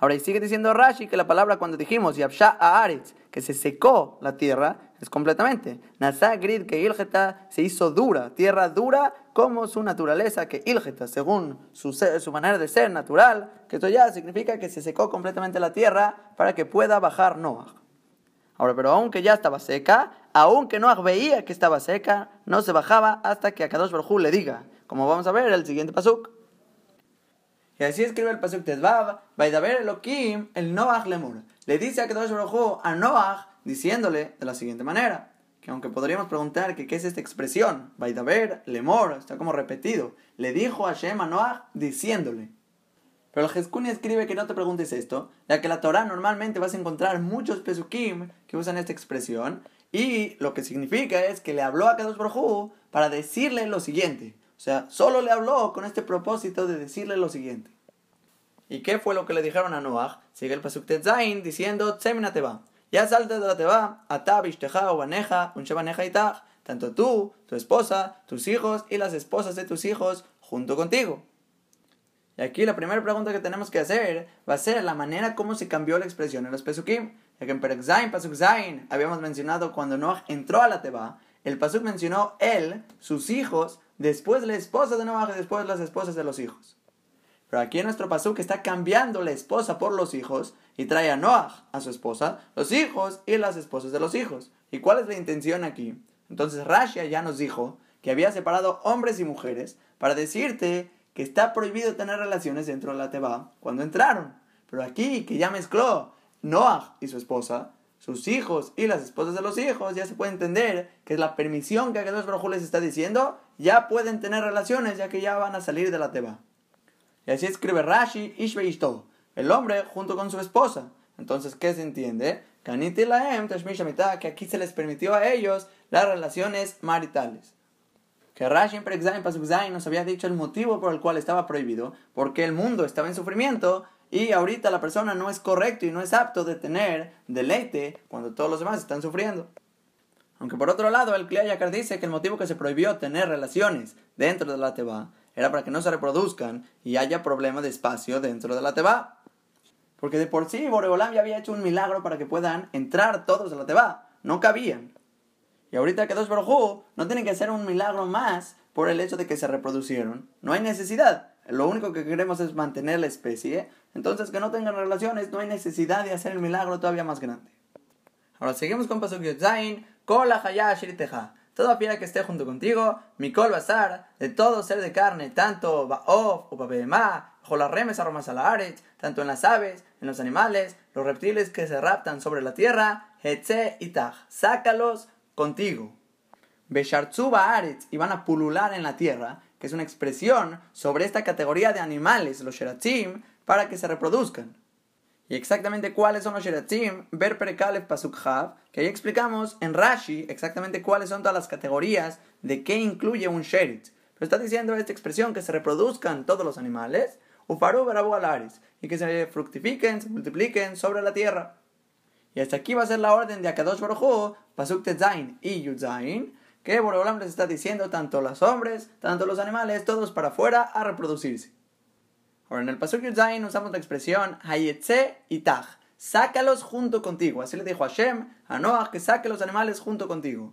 Ahora, y sigue diciendo Rashi que la palabra cuando dijimos Yabsha Aaretz, que se secó la tierra, es completamente. Nasa Grid que Ilgeta se hizo dura, tierra dura como su naturaleza, que Ilgeta, según su, su manera de ser natural, que esto ya significa que se secó completamente la tierra para que pueda bajar Noah. Ahora, pero aunque ya estaba seca, aunque Noah veía que estaba seca, no se bajaba hasta que a Kadosh Baruj le diga, como vamos a ver el siguiente pasuk. Y así escribe el pasuk Tezvav, Vaidaber Elohim, el Noach Lemur. Le dice a Kadosh Baruj a Noach, diciéndole de la siguiente manera, que aunque podríamos preguntar que qué es esta expresión, Vaidaber Lemor, está como repetido, le dijo a Shem a Noach diciéndole. Pero el Jeskuni escribe que no te preguntes esto, ya que la Torah normalmente vas a encontrar muchos pesukim que usan esta expresión, y lo que significa es que le habló a Kadosh Baruj para decirle lo siguiente. O sea, solo le habló con este propósito de decirle lo siguiente. ¿Y qué fue lo que le dijeron a Noah? Sigue el Pasuk Tetzain diciendo, Tsemina Teba. Ya salte de la Teba, Atab, Ishteja, Ubaneja, Unshebaneja y Tanto tú, tu esposa, tus hijos y las esposas de tus hijos junto contigo. Y aquí la primera pregunta que tenemos que hacer va a ser la manera como se cambió la expresión en los Pesukim. Ya que en Perek Pasuk Zain, habíamos mencionado cuando Noah entró a la Teba, el Pasuk mencionó él, sus hijos, después la esposa de Noah después las esposas de los hijos. Pero aquí en nuestro pasuk está cambiando la esposa por los hijos y trae a Noah, a su esposa, los hijos y las esposas de los hijos. ¿Y cuál es la intención aquí? Entonces Rashia ya nos dijo que había separado hombres y mujeres para decirte que está prohibido tener relaciones dentro de la Teba cuando entraron. Pero aquí que ya mezcló Noah y su esposa, sus hijos y las esposas de los hijos, ya se puede entender que es la permisión que aquellos brojos les está diciendo, ya pueden tener relaciones ya que ya van a salir de la teba. Y así escribe Rashi, Ishbe Ishto, el hombre junto con su esposa. Entonces, ¿qué se entiende? Que aquí se les permitió a ellos las relaciones maritales. Que Rashi en Pasukzain nos había dicho el motivo por el cual estaba prohibido, porque el mundo estaba en sufrimiento y ahorita la persona no es correcto y no es apto de tener deleite cuando todos los demás están sufriendo. Aunque por otro lado, el Kliayakar dice que el motivo que se prohibió tener relaciones dentro de la Teba era para que no se reproduzcan y haya problema de espacio dentro de la Teba. Porque de por sí Boreolam ya había hecho un milagro para que puedan entrar todos a la Teba. No cabían. Y ahorita que dos Baruj no tienen que hacer un milagro más por el hecho de que se reproducieron. No hay necesidad. Lo único que queremos es mantener la especie entonces, que no tengan relaciones, no hay necesidad de hacer el milagro todavía más grande. Ahora seguimos con Pasuk Yotzain, Kola Shiriteja. Toda piedra que esté junto contigo, Mikol Bazar, de todo ser de carne, tanto Baof o Babema, remes Aromas Aret, tanto en las aves, en los animales, los reptiles que se raptan sobre la tierra, Hetze y Taj, sácalos contigo. Beshartzuba Aretz, y van a pulular en la tierra, que es una expresión sobre esta categoría de animales, los Sheratzim, para que se reproduzcan. Y exactamente cuáles son los Sheratzim, ver Perekalef Pasuk que ahí explicamos en Rashi exactamente cuáles son todas las categorías de qué incluye un Sherit. Pero está diciendo esta expresión que se reproduzcan todos los animales, Ufaru Berabu Alaris, y que se fructifiquen, se multipliquen sobre la tierra. Y hasta aquí va a ser la orden de Akadosh Baruj Pasuk Tetzain y Yudzain, que Boreolam les está diciendo tanto los hombres, tanto los animales, todos para afuera a reproducirse. Ahora, en el Pasuk Zain usamos la expresión Hayetze Itach. Sácalos junto contigo. Así le dijo a Hashem, a Noah, que saque los animales junto contigo.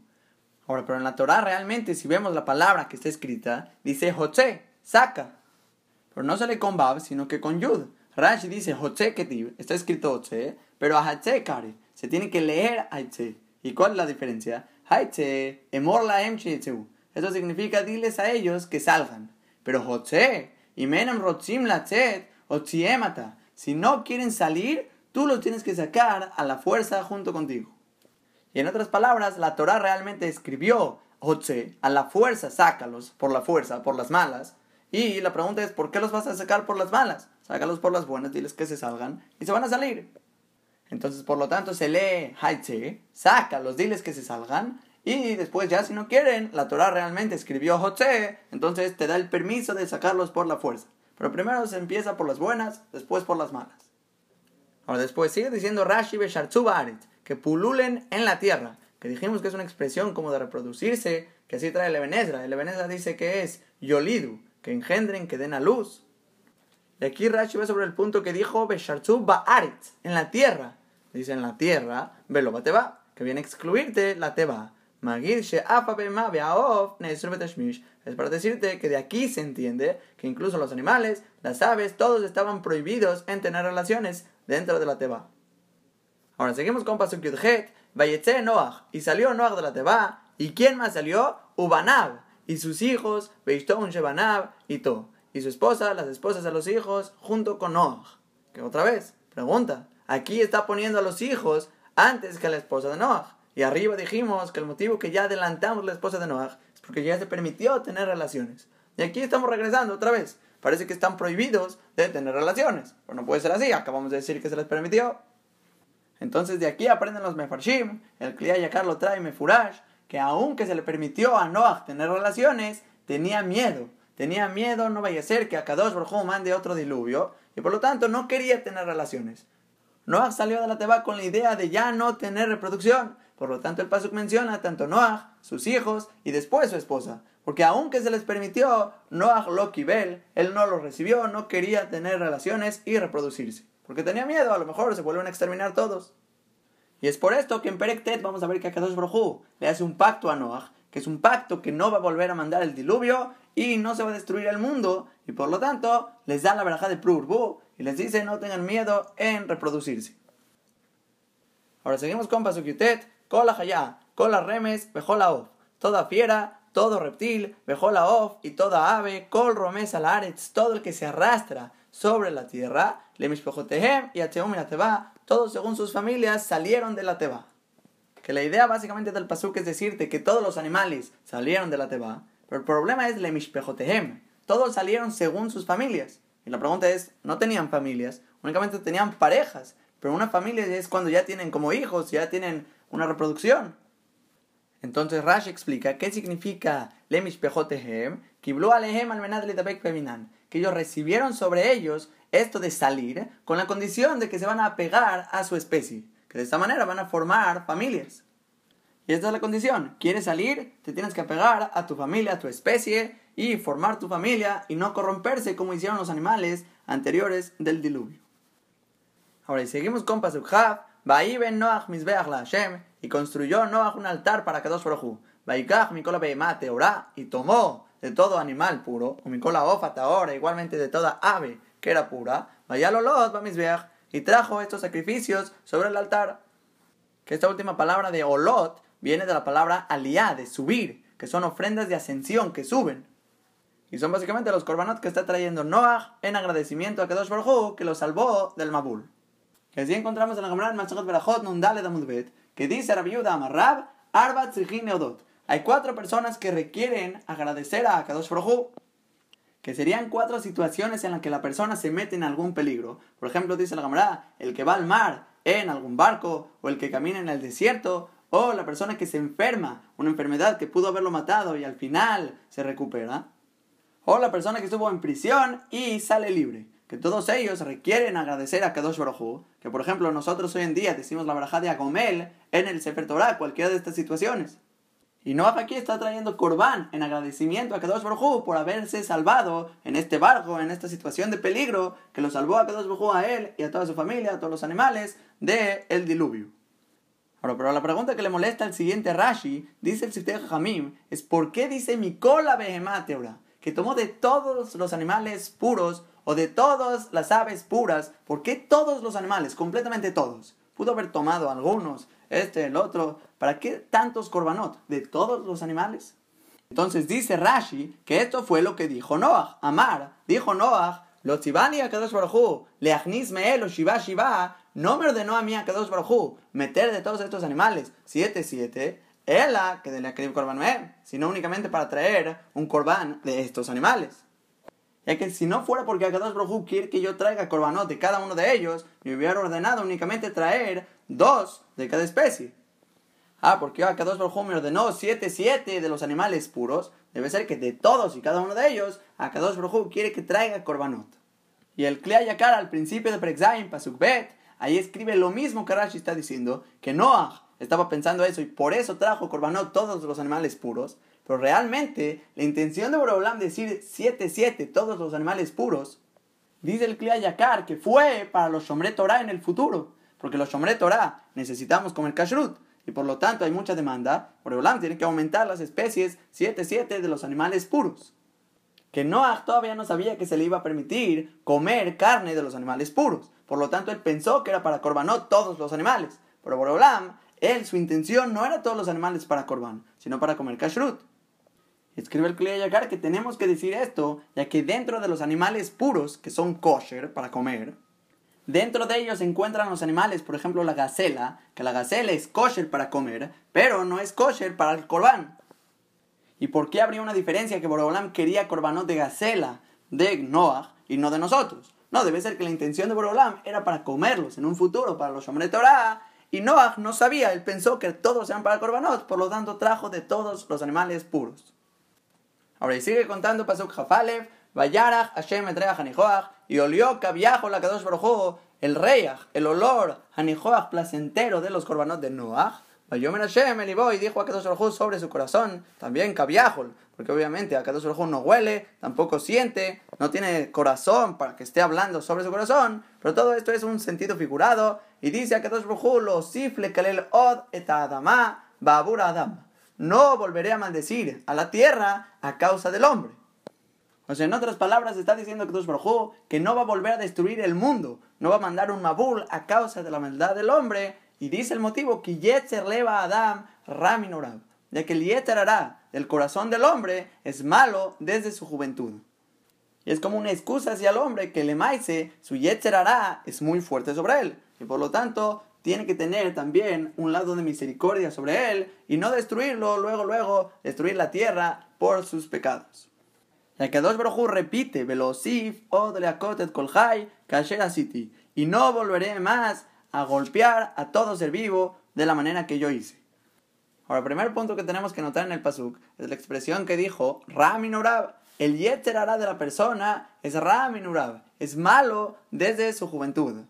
Ahora, pero en la Torah realmente, si vemos la palabra que está escrita, dice Jotze, saca. Pero no sale con Bab, sino que con Yud. Rashi dice Jotze Ketiv, está escrito Jotze, pero Hatze Kare, se tiene que leer Hayetze. ¿Y cuál es la diferencia? Hayetze, Emor la Eso significa diles a ellos que salgan. Pero Jotze, y menem rotzim latzet o Si no quieren salir, tú los tienes que sacar a la fuerza junto contigo. Y en otras palabras, la Torah realmente escribió a la fuerza sácalos, por la fuerza, por las malas. Y la pregunta es, ¿por qué los vas a sacar por las malas? Sácalos por las buenas, diles que se salgan y se van a salir. Entonces, por lo tanto, se lee Haitze, saca los diles que se salgan, y después ya si no quieren, la Torah realmente escribió José, entonces te da el permiso de sacarlos por la fuerza. Pero primero se empieza por las buenas, después por las malas. Ahora después sigue diciendo Rashi Beshartzuba que pululen en la tierra, que dijimos que es una expresión como de reproducirse, que así trae el Ebenezer. El dice que es Yolidu, que engendren, que den a luz. Y aquí Rashi va sobre el punto que dijo Beshartzu en la tierra. Dice en la tierra, velo va, que viene a excluirte la teba. Es para decirte que de aquí se entiende que incluso los animales, las aves, todos estaban prohibidos en tener relaciones dentro de la teba. Ahora seguimos con Pasuk Yudhet, Vayetze Noach, y salió Noach de la teba, ¿y quién más salió? Ubanab, y sus hijos, Beishton Shebanab, y To y su esposa, las esposas de los hijos, junto con Noah. Que otra vez, pregunta, aquí está poniendo a los hijos antes que a la esposa de Noah. Y arriba dijimos que el motivo que ya adelantamos la esposa de Noah es porque ya se permitió tener relaciones. Y aquí estamos regresando otra vez. Parece que están prohibidos de tener relaciones. Pero no puede ser así, acabamos de decir que se les permitió. Entonces de aquí aprenden los mefarshim, el Kliya Yakar lo trae Mefurash, que aunque se le permitió a Noah tener relaciones, tenía miedo tenía miedo, no vaya a ser que a Kadosh Baruj mande otro diluvio, y por lo tanto no quería tener relaciones. Noah salió de la Teba con la idea de ya no tener reproducción. Por lo tanto, el Pasuk menciona tanto Noah, sus hijos y después su esposa. Porque aunque se les permitió, Noah lo él no lo recibió, no quería tener relaciones y reproducirse. Porque tenía miedo, a lo mejor se vuelven a exterminar todos. Y es por esto que en Perektet vamos a ver que a Kadosh Baruj le hace un pacto a Noah, que es un pacto que no va a volver a mandar el diluvio y no se va a destruir el mundo y por lo tanto les da la verajá de Prurbu y les dice no tengan miedo en reproducirse. Ahora seguimos con Pasukitet, la Hayá, la Remes, la Of, toda fiera, todo reptil, la Of y toda ave, Kol Romes Alaretz, todo el que se arrastra sobre la tierra, Lemishpejotehem y Acheum y Teba, todos según sus familias salieron de la Teba. Que la idea básicamente del Pasuk es decirte que todos los animales salieron de la Teba, pero el problema es lemishpejotehem. Todos salieron según sus familias. Y la pregunta es, no tenían familias, únicamente tenían parejas. Pero una familia es cuando ya tienen como hijos, ya tienen una reproducción. Entonces Rashi explica qué significa lemishpejotehem, kiblu alehem feminan, que ellos recibieron sobre ellos esto de salir con la condición de que se van a pegar a su especie, que de esta manera van a formar familias. Y esta es la condición. ¿Quieres salir? Te tienes que apegar a tu familia, a tu especie y formar tu familia y no corromperse como hicieron los animales anteriores del diluvio. Ahora, y seguimos con Pasukhav. Ben Noach misbeach la Hashem y construyó Noach un altar para Kadosh Baruj Vaikach mikola beimate ora y tomó de todo animal puro, o mikola ofata ahora igualmente de toda ave que era pura, vayalolot va misbeach y trajo estos sacrificios sobre el altar. Que esta última palabra de olot viene de la palabra aliá, de subir, que son ofrendas de ascensión que suben. Y son básicamente los korbanot que está trayendo Noah en agradecimiento a Kedosh Baruj que lo salvó del Mabul. Así encontramos en la Gemara Masachat Berachot Nundale Damudbet, que dice Rabbi Yuda Amarrab, Arbat Neodot. Hay cuatro personas que requieren agradecer a Kadosh Baruj que serían cuatro situaciones en las que la persona se mete en algún peligro. Por ejemplo, dice la Gemara, el que va al mar en algún barco, o el que camina en el desierto, o la persona que se enferma, una enfermedad que pudo haberlo matado y al final se recupera, o la persona que estuvo en prisión y sale libre. Que todos ellos requieren agradecer a Kadosh Baruj que por ejemplo nosotros hoy en día decimos la braja de Agomel en el Sefer Torah, cualquiera de estas situaciones. Y Noah aquí está trayendo Corban en agradecimiento a Kadosh Baruj por haberse salvado en este barco, en esta situación de peligro, que lo salvó a Kadosh Baruj a él y a toda su familia, a todos los animales, del el diluvio. Ahora, pero la pregunta que le molesta al siguiente Rashi, dice el Sifteh Hamim, es ¿por qué dice Mikola Behemateura? Que tomó de todos los animales puros o de todas las aves puras. ¿Por qué todos los animales? Completamente todos. Pudo haber tomado algunos, este, el otro. ¿Para qué tantos korbanot? ¿De todos los animales? Entonces dice Rashi que esto fue lo que dijo Noah. Amar, dijo Noah, lo tzibani a Kadosh Baruj leachnis meel o shiva shiva, no me ordenó a mí a Kadosh Baruj meter de todos estos animales siete, siete, ella que de la Korban sino únicamente para traer un korban de estos animales. Ya que si no fuera porque Akadosh Baruj quiere que yo traiga corbanot de cada uno de ellos, me hubiera ordenado únicamente traer dos de cada especie. Ah, porque Akadosh Baruj me ordenó siete, siete de los animales puros, debe ser que de todos y cada uno de ellos, Akadosh Baruj quiere que traiga corbanot. Y el Klea Yakar al principio de Prexaim, Pasuk Bet, ahí escribe lo mismo que Rashi está diciendo, que Noah estaba pensando eso y por eso trajo corbanot todos los animales puros, pero realmente, la intención de Borolam decir 7-7, todos los animales puros, dice el Kliya Yakar que fue para los Shomre Torah en el futuro. Porque los Shomre Torah necesitamos comer kashrut. Y por lo tanto hay mucha demanda. Borolam tiene que aumentar las especies 7-7 de los animales puros. Que Noah todavía no sabía que se le iba a permitir comer carne de los animales puros. Por lo tanto, él pensó que era para Corbanot todos los animales. Pero Borolam, él, su intención no era todos los animales para Corban, sino para comer kashrut. Escribe el Kliya que tenemos que decir esto, ya que dentro de los animales puros, que son kosher para comer, dentro de ellos se encuentran los animales, por ejemplo la gacela, que la gacela es kosher para comer, pero no es kosher para el corbán. ¿Y por qué habría una diferencia que Borobolam quería corbanot de gacela de Noah y no de nosotros? No, debe ser que la intención de Borobolam era para comerlos en un futuro, para los hombres de Torah, y Noah no sabía, él pensó que todos eran para corbanot, por lo tanto trajo de todos los animales puros. Ahora, y sigue contando Pasuk Jafalev, Vayarach, Hashem Etreach Hanijoach, y olió Kaviajo la Kadosh Baruj el reach, el olor Hanijoach placentero de los corbanos de Noach. Vayomer Hashem Elibó y dijo a Kadosh Baruj sobre su corazón, también Kaviajol, porque obviamente a Kadosh Baruj no huele, tampoco siente, no tiene corazón para que esté hablando sobre su corazón, pero todo esto es un sentido figurado, y dice a Kadosh Baruj lo sifle kalel od et adama babur adam no volveré a maldecir a la tierra a causa del hombre. O sea, en otras palabras, está diciendo que Baruj que no va a volver a destruir el mundo, no va a mandar un Mabul a causa de la maldad del hombre, y dice el motivo que Yetzer leva a Adam Raminurab, ya que el Yetzer hará del corazón del hombre es malo desde su juventud. Y es como una excusa hacia el hombre que le maise, su Yetzer hará es muy fuerte sobre él, y por lo tanto tiene que tener también un lado de misericordia sobre él y no destruirlo, luego, luego, destruir la tierra por sus pecados. Ya que Dos Brojú repite, Velosif, Odleakotet Kolhai, Kasher City, y no volveré más a golpear a todo ser vivo de la manera que yo hice. Ahora, el primer punto que tenemos que notar en el Pasuk es la expresión que dijo Raminurab. El Yeter de la persona es Raminurab, es malo desde su juventud.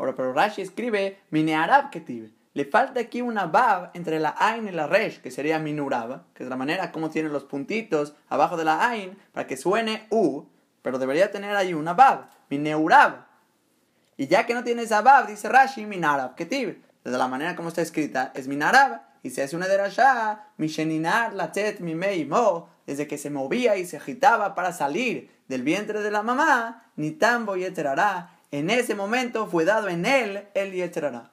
Ahora, pero Rashi escribe Minearab Ketiv. Le falta aquí una Bab entre la Ain y la Resh, que sería Minurab, que es la manera como tiene los puntitos abajo de la Ain para que suene U, pero debería tener ahí una Bab, Mineurab. Y ya que no tiene esa Bab, dice Rashi Minarab Ketiv. Desde la manera como está escrita es Minarab, y se hace una derashá, Misheninar Latet Mimei Mo, desde que se movía y se agitaba para salir del vientre de la mamá, ni tambo y en ese momento fue dado en él el Yetzerara.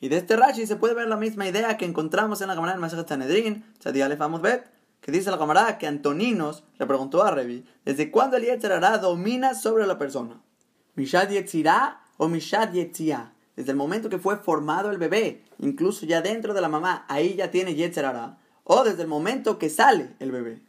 Y de este Rashi se puede ver la misma idea que encontramos en la camarada del Masajat Sanedrin, Tzadialef Bet, que dice la camarada que Antoninos le preguntó a Revi, ¿desde cuándo el Yetzerara domina sobre la persona? ¿Mishad Yetzirá o Mishad Yetzia? Desde el momento que fue formado el bebé, incluso ya dentro de la mamá, ahí ya tiene Yetzerara, o desde el momento que sale el bebé.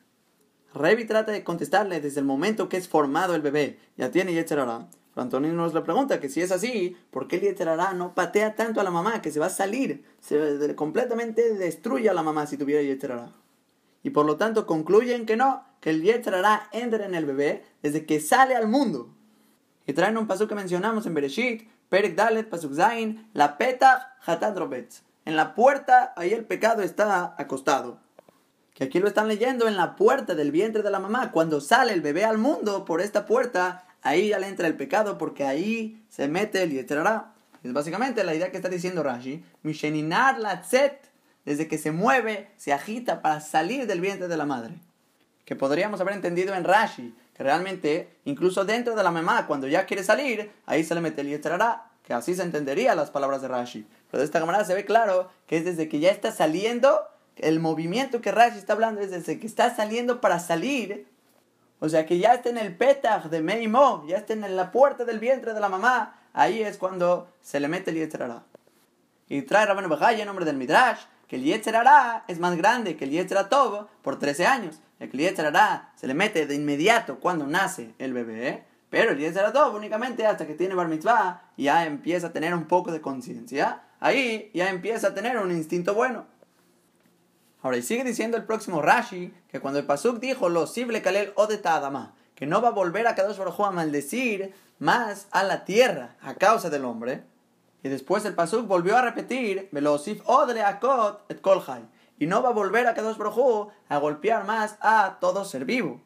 Revi trata de contestarle desde el momento que es formado el bebé, ya tiene Yetzerara. Antonio nos le pregunta que si es así, ¿por qué Yetzerará no patea tanto a la mamá que se va a salir? Se completamente destruye a la mamá si tuviera Yetzerará. Y por lo tanto concluyen que no, que el Yetzerará entra en el bebé desde que sale al mundo. Y traen un paso que mencionamos en Bereshit, Perek Dalet, Pasuk Zain, la peta Hatat En la puerta, ahí el pecado está acostado. Que aquí lo están leyendo en la puerta del vientre de la mamá. Cuando sale el bebé al mundo por esta puerta, ahí ya le entra el pecado porque ahí se mete el yeterara. Es básicamente la idea que está diciendo Rashi. Misheninar la tzet, desde que se mueve, se agita para salir del vientre de la madre. Que podríamos haber entendido en Rashi, que realmente, incluso dentro de la mamá, cuando ya quiere salir, ahí se le mete el yeterara. Que así se entendería las palabras de Rashi. Pero de esta manera se ve claro que es desde que ya está saliendo, el movimiento que Rashi está hablando es desde que está saliendo para salir o sea que ya está en el petach de Meimo, ya está en la puerta del vientre de la mamá. Ahí es cuando se le mete el Yetzerara. Y trae Rabban Bajay en nombre del Midrash que el Yetzerara es más grande que el Yetzeratov por 13 años. el Yetzerará se le mete de inmediato cuando nace el bebé, pero el Yetzeratov únicamente hasta que tiene bar mitzvah ya empieza a tener un poco de conciencia, ahí ya empieza a tener un instinto bueno. Ahora, y sigue diciendo el próximo Rashi que cuando el Pasuk dijo lo sible kalel odeta adama, que no va a volver a Kadosh Baruj a maldecir más a la tierra a causa del hombre, y después el Pasuk volvió a repetir, velosif odre akot et kolhai, y no va a volver a Kadosh Baruj a golpear más a todo ser vivo.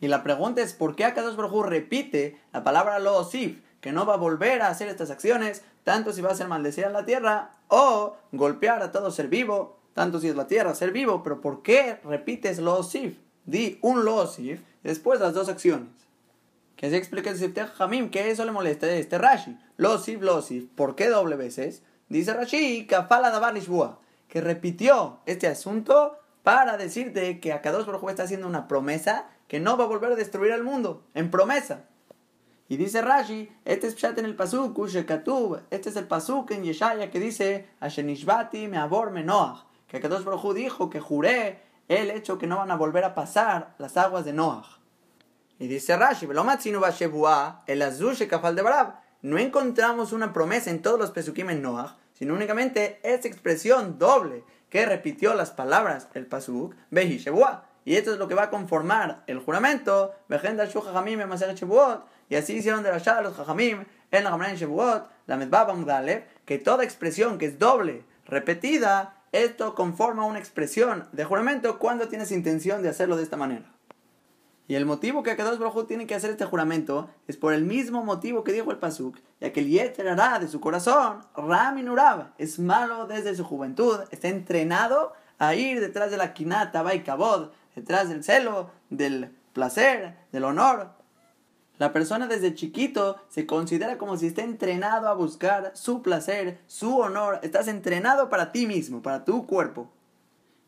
Y la pregunta es, ¿por qué Akadosh Baruj repite la palabra loosif, que no va a volver a hacer estas acciones, tanto si va a ser maldecir a la tierra o golpear a todo ser vivo? Tanto si es la tierra, ser vivo, pero ¿por qué repites lo sif? Di un lo sif después las dos acciones. Que se explica el Sifte Hamim que eso le molesta a este Rashi. Lo sif, lo sif, ¿por qué doble veces? Dice Rashi, Kafala Dabar que repitió este asunto para decirte que Akadosh Baruj está haciendo una promesa que no va a volver a destruir el mundo, en promesa. Y dice Rashi, este es Pshat en el Pasuk, Katub, este es el Pasuk en Yeshaya que dice, Ashenishbati me abor Noach que Kadosh Baruj dijo que juré el hecho que no van a volver a pasar las aguas de Noah. Y dice Rashi, el de Barab. No encontramos una promesa en todos los pesukim en Noah, sino únicamente esa expresión doble que repitió las palabras el pasuk, Behi Y esto es lo que va a conformar el juramento, y así hicieron de la los Jajamim en la Shebuot, la Medbaba que toda expresión que es doble, repetida, esto conforma una expresión de juramento cuando tienes intención de hacerlo de esta manera. Y el motivo que Akadosh Baruj tiene que hacer este juramento es por el mismo motivo que dijo el Pasuk, ya que el Yeter de su corazón, Ramin Urab, es malo desde su juventud, está entrenado a ir detrás de la kinata, Kabod, detrás del celo, del placer, del honor, la persona desde chiquito se considera como si está entrenado a buscar su placer, su honor. Estás entrenado para ti mismo, para tu cuerpo.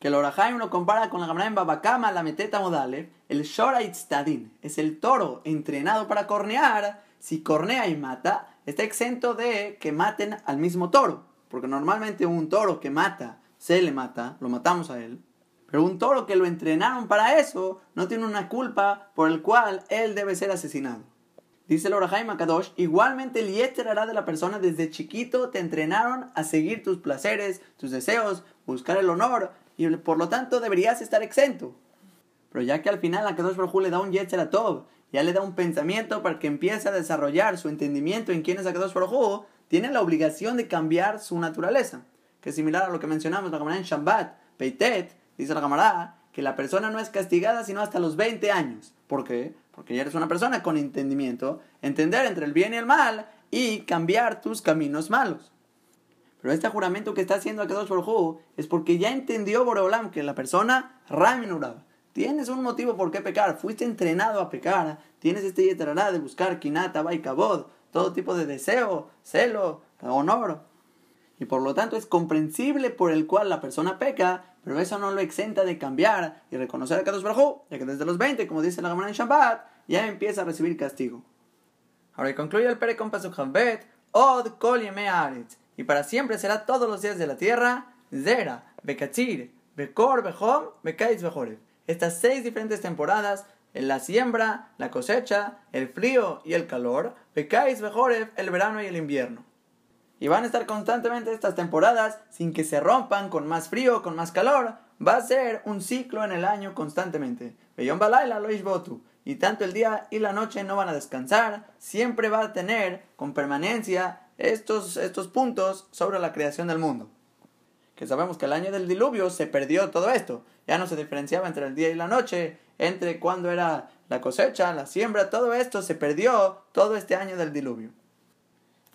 Que el Orahaim lo compara con la Gamara en Babakama, la Meteta Modale. El Stadin es el toro entrenado para cornear. Si cornea y mata, está exento de que maten al mismo toro. Porque normalmente un toro que mata, se le mata, lo matamos a él. Pero un toro que lo entrenaron para eso no tiene una culpa por el cual él debe ser asesinado. Dice el Orahaim Akadosh, igualmente el Yeter hará de la persona desde chiquito te entrenaron a seguir tus placeres, tus deseos, buscar el honor, y por lo tanto deberías estar exento. Pero ya que al final Akadosh Baruj le da un Yeter a todo, ya le da un pensamiento para que empiece a desarrollar su entendimiento en quién es Akadosh Baruj tiene la obligación de cambiar su naturaleza, que es similar a lo que mencionamos la en Shabbat, Peitet, Dice la camarada que la persona no es castigada sino hasta los 20 años. ¿Por qué? Porque ya eres una persona con entendimiento, entender entre el bien y el mal y cambiar tus caminos malos. Pero este juramento que está haciendo Akadosh Baruj es porque ya entendió Boreolam que la persona Raminurab. Tienes un motivo por qué pecar, fuiste entrenado a pecar, tienes este yeterará de buscar kinata, kabod, todo tipo de deseo, celo, honor. Y por lo tanto es comprensible por el cual la persona peca, pero eso no lo exenta de cambiar y reconocer a Kadosh Baruj ya que desde los 20, como dice la Gemara en Shabbat, ya empieza a recibir castigo. Ahora concluye el Pere con Pasuk Od Kol y para siempre será todos los días de la tierra, Zera, Bekatzir, Bekor, Behom, Bekaiz, Bejorev. Estas seis diferentes temporadas, en la siembra, la cosecha, el frío y el calor, Bekaiz, Bejorev, el verano y el invierno. Y van a estar constantemente estas temporadas sin que se rompan con más frío, con más calor. Va a ser un ciclo en el año constantemente. Y tanto el día y la noche no van a descansar. Siempre va a tener con permanencia estos, estos puntos sobre la creación del mundo. Que sabemos que el año del diluvio se perdió todo esto. Ya no se diferenciaba entre el día y la noche, entre cuando era la cosecha, la siembra, todo esto se perdió todo este año del diluvio.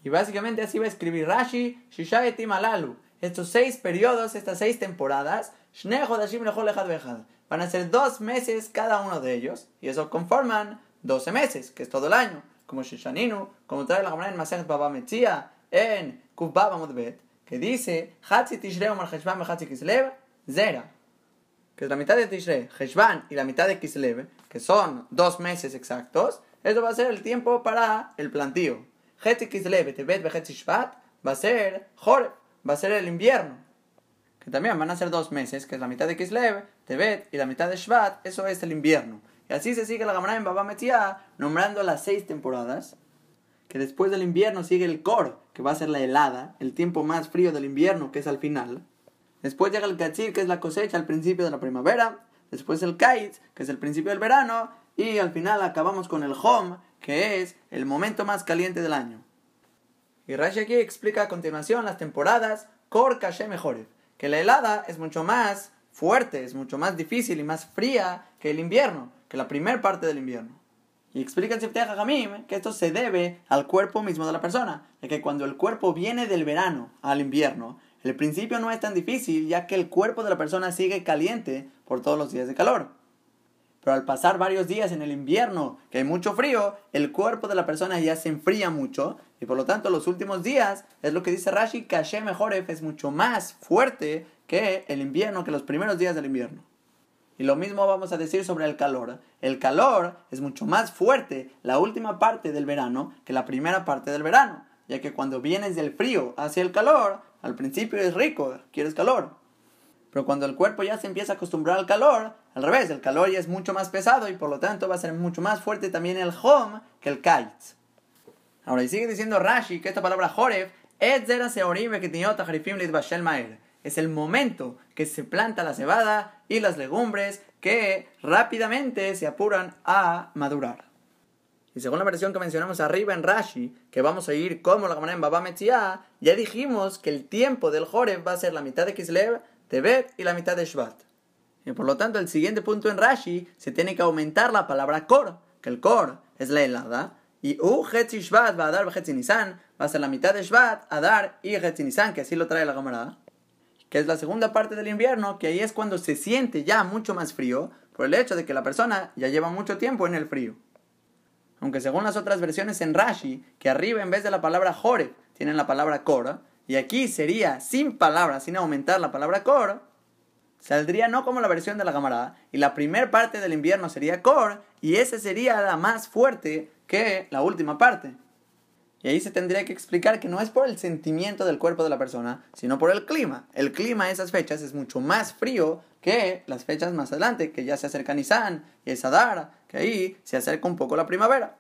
Y básicamente así va a escribir Rashi, Shishayeti Malalu. Estos seis periodos, estas seis temporadas, van a ser dos meses cada uno de ellos. Y eso conforman 12 meses, que es todo el año. Como Shishaninu, como trae la Gemara en Masechet Baba Metzia, en Kuf Baba Mudbet, que dice, Hatzi Tishrei Omar Heshvan Hatzi Kislev, Zera. Que es la mitad de Tishrei, Heshvan y la mitad de Kislev, que son dos meses exactos. Eso va a ser el tiempo para el plantío va a ser Joreb, va a ser el invierno. que también van a ser dos meses, que es la mitad de Kislev, Tebet y la mitad de Shvat, eso es el invierno. Y así se sigue la Gamara en Baba Metzia, nombrando las seis temporadas, que después del invierno sigue el Kor, que va a ser la helada, el tiempo más frío del invierno, que es al final. Después llega el Kachir, que es la cosecha al principio de la primavera. Después el Kait, que es el principio del verano. Y al final acabamos con el Hom, que es el momento más caliente del año. Y Rashi aquí explica a continuación las temporadas Kor, Kashem, que la helada es mucho más fuerte, es mucho más difícil y más fría que el invierno, que la primera parte del invierno. Y explica el Sifte Jamim que esto se debe al cuerpo mismo de la persona, ya que cuando el cuerpo viene del verano al invierno, el principio no es tan difícil ya que el cuerpo de la persona sigue caliente por todos los días de calor. Pero al pasar varios días en el invierno, que hay mucho frío, el cuerpo de la persona ya se enfría mucho y por lo tanto los últimos días, es lo que dice Rashi, que Hashem Mejoref es mucho más fuerte que el invierno, que los primeros días del invierno. Y lo mismo vamos a decir sobre el calor. El calor es mucho más fuerte la última parte del verano que la primera parte del verano, ya que cuando vienes del frío hacia el calor, al principio es rico, quieres calor. Pero cuando el cuerpo ya se empieza a acostumbrar al calor, al revés, el calor ya es mucho más pesado y por lo tanto va a ser mucho más fuerte también el home que el kite. Ahora, y sigue diciendo Rashi que esta palabra Joref es el momento que se planta la cebada y las legumbres que rápidamente se apuran a madurar. Y según la versión que mencionamos arriba en Rashi, que vamos a ir como la manera en Baba Metzia, ya dijimos que el tiempo del Joref va a ser la mitad de Kislev, Tebet y la mitad de Shvat. Y por lo tanto, el siguiente punto en Rashi se tiene que aumentar la palabra kor, que el kor es la helada, y u Shvat va a dar Nisan, va a ser la mitad de Shvat, Adar y Nisan, que así lo trae la camarada, que es la segunda parte del invierno, que ahí es cuando se siente ya mucho más frío, por el hecho de que la persona ya lleva mucho tiempo en el frío. Aunque según las otras versiones en Rashi, que arriba en vez de la palabra Joreb tienen la palabra Kor, y aquí sería sin palabra, sin aumentar la palabra Kor, saldría no como la versión de la camarada, y la primera parte del invierno sería Kor, y esa sería la más fuerte que la última parte. Y ahí se tendría que explicar que no es por el sentimiento del cuerpo de la persona, sino por el clima. El clima en esas fechas es mucho más frío que las fechas más adelante, que ya se acerca Nisan y es Adar, que ahí se acerca un poco la primavera.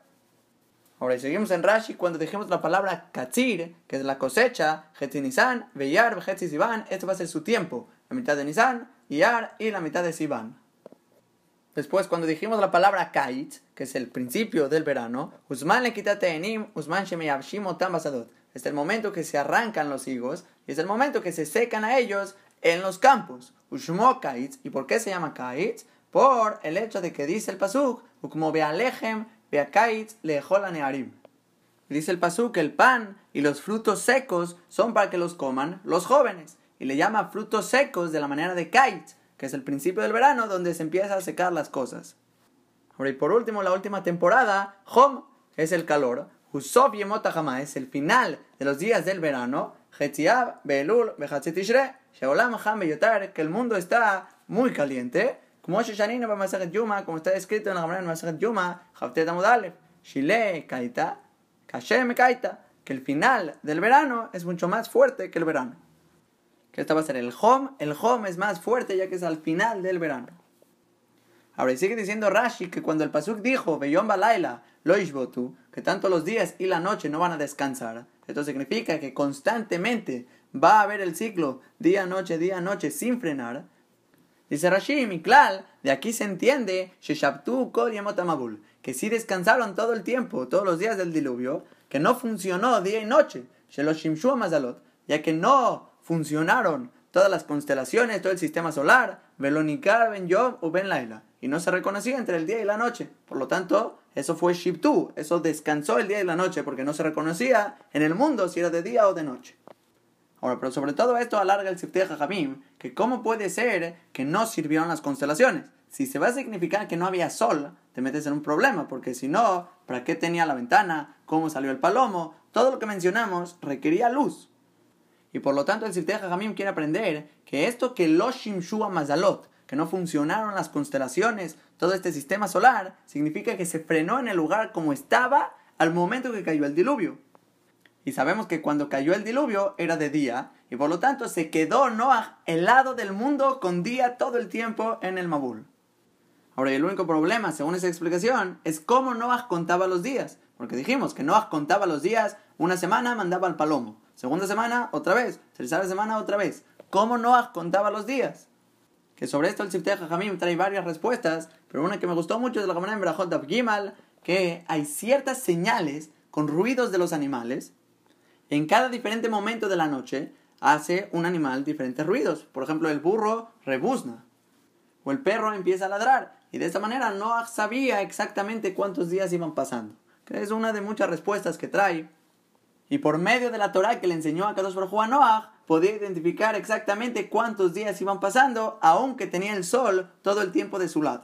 Ahora, seguimos en Rashi cuando dijimos la palabra katzir, que es la cosecha, Hetzi Nisan, Veyar, Hetzi Sivan, esto va a ser su tiempo la mitad de Nisan, Iyar y la mitad de Sivan. Después, cuando dijimos la palabra Kait, que es el principio del verano, Usman le quita enim, Usman Es el momento que se arrancan los higos y es el momento que se secan a ellos en los campos. Ushmo Kait. ¿Y por qué se llama Kait? Por el hecho de que dice el Pasuk, como Bealejem, Beakait, Nearim. Dice el Pasuk que el pan y los frutos secos son para que los coman los jóvenes y le llama frutos secos de la manera de kite, que es el principio del verano donde se empieza a secar las cosas. Y por último, la última temporada, Hom, es el calor, Husov Yemota es el final de los días del verano, Hetziab, Beelul, Behatzitishre, Sheolam Ham Beyotar, que el mundo está muy caliente, como Yuma, como está escrito en la Gemara Masajet Yuma, Haftet Amudalef, Shile Kaita, Kashem Kaita, que el final del verano es mucho más fuerte que el verano que esta va a ser el home. El home es más fuerte ya que es al final del verano. Ahora, sigue diciendo Rashi que cuando el Pasuk dijo, Beyom Balaila, Loishbotu, que tanto los días y la noche no van a descansar, esto significa que constantemente va a haber el ciclo día, noche, día, noche sin frenar. Dice Rashi, Miklal, de aquí se entiende, Sheshabtu Kol que si descansaron todo el tiempo, todos los días del diluvio, que no funcionó día y noche, Sheloshimshu Mazalot, ya que no funcionaron todas las constelaciones, todo el sistema solar, Velonikar, Ben Yom o Ben Laila, y no se reconocía entre el día y la noche. Por lo tanto, eso fue Shibtu, eso descansó el día y la noche, porque no se reconocía en el mundo si era de día o de noche. Ahora, pero sobre todo esto alarga el Sifteh Jajamim, que cómo puede ser que no sirvieron las constelaciones. Si se va a significar que no había sol, te metes en un problema, porque si no, ¿para qué tenía la ventana? ¿Cómo salió el palomo? Todo lo que mencionamos requería luz. Y por lo tanto el Sifteh Jajamim quiere aprender que esto que los Shimshua Mazalot, que no funcionaron las constelaciones, todo este sistema solar, significa que se frenó en el lugar como estaba al momento que cayó el diluvio. Y sabemos que cuando cayó el diluvio era de día, y por lo tanto se quedó Noah helado del mundo con día todo el tiempo en el Mabul. Ahora, el único problema, según esa explicación, es cómo Noah contaba los días. Porque dijimos que Noah contaba los días, una semana mandaba al palomo, segunda semana otra vez, tercera semana otra vez. ¿Cómo Noah contaba los días? Que sobre esto el Sifteh Jajamim trae varias respuestas, pero una que me gustó mucho es la Gemara en Berajot Gimal, que hay ciertas señales con ruidos de los animales. En cada diferente momento de la noche hace un animal diferentes ruidos. Por ejemplo, el burro rebuzna o el perro empieza a ladrar. Y de esta manera Noah sabía exactamente cuántos días iban pasando. Que es una de muchas respuestas que trae. Y por medio de la Torah que le enseñó a Kadosh Baruj a Noah, podía identificar exactamente cuántos días iban pasando, aunque tenía el sol todo el tiempo de su lado.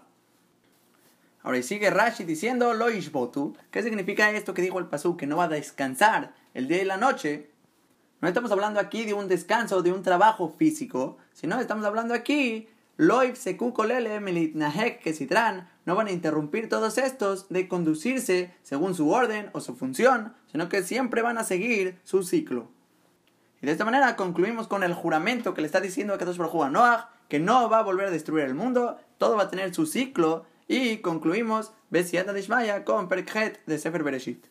Ahora y sigue Rashi diciendo lo ishbotu. ¿Qué significa esto que dijo el Pasú? Que no va a descansar el día y la noche. No estamos hablando aquí de un descanso, de un trabajo físico, sino estamos hablando aquí Loif Seku Kolele Melitnahek Kesitran no van a interrumpir todos estos de conducirse según su orden o su función, sino que siempre van a seguir su ciclo. Y de esta manera concluimos con el juramento que le está diciendo a Kadosh Baruj a Noah, que no va a volver a destruir el mundo, todo va a tener su ciclo, y concluimos Besiata Dishmaya con Perkhet de Sefer Bereshit.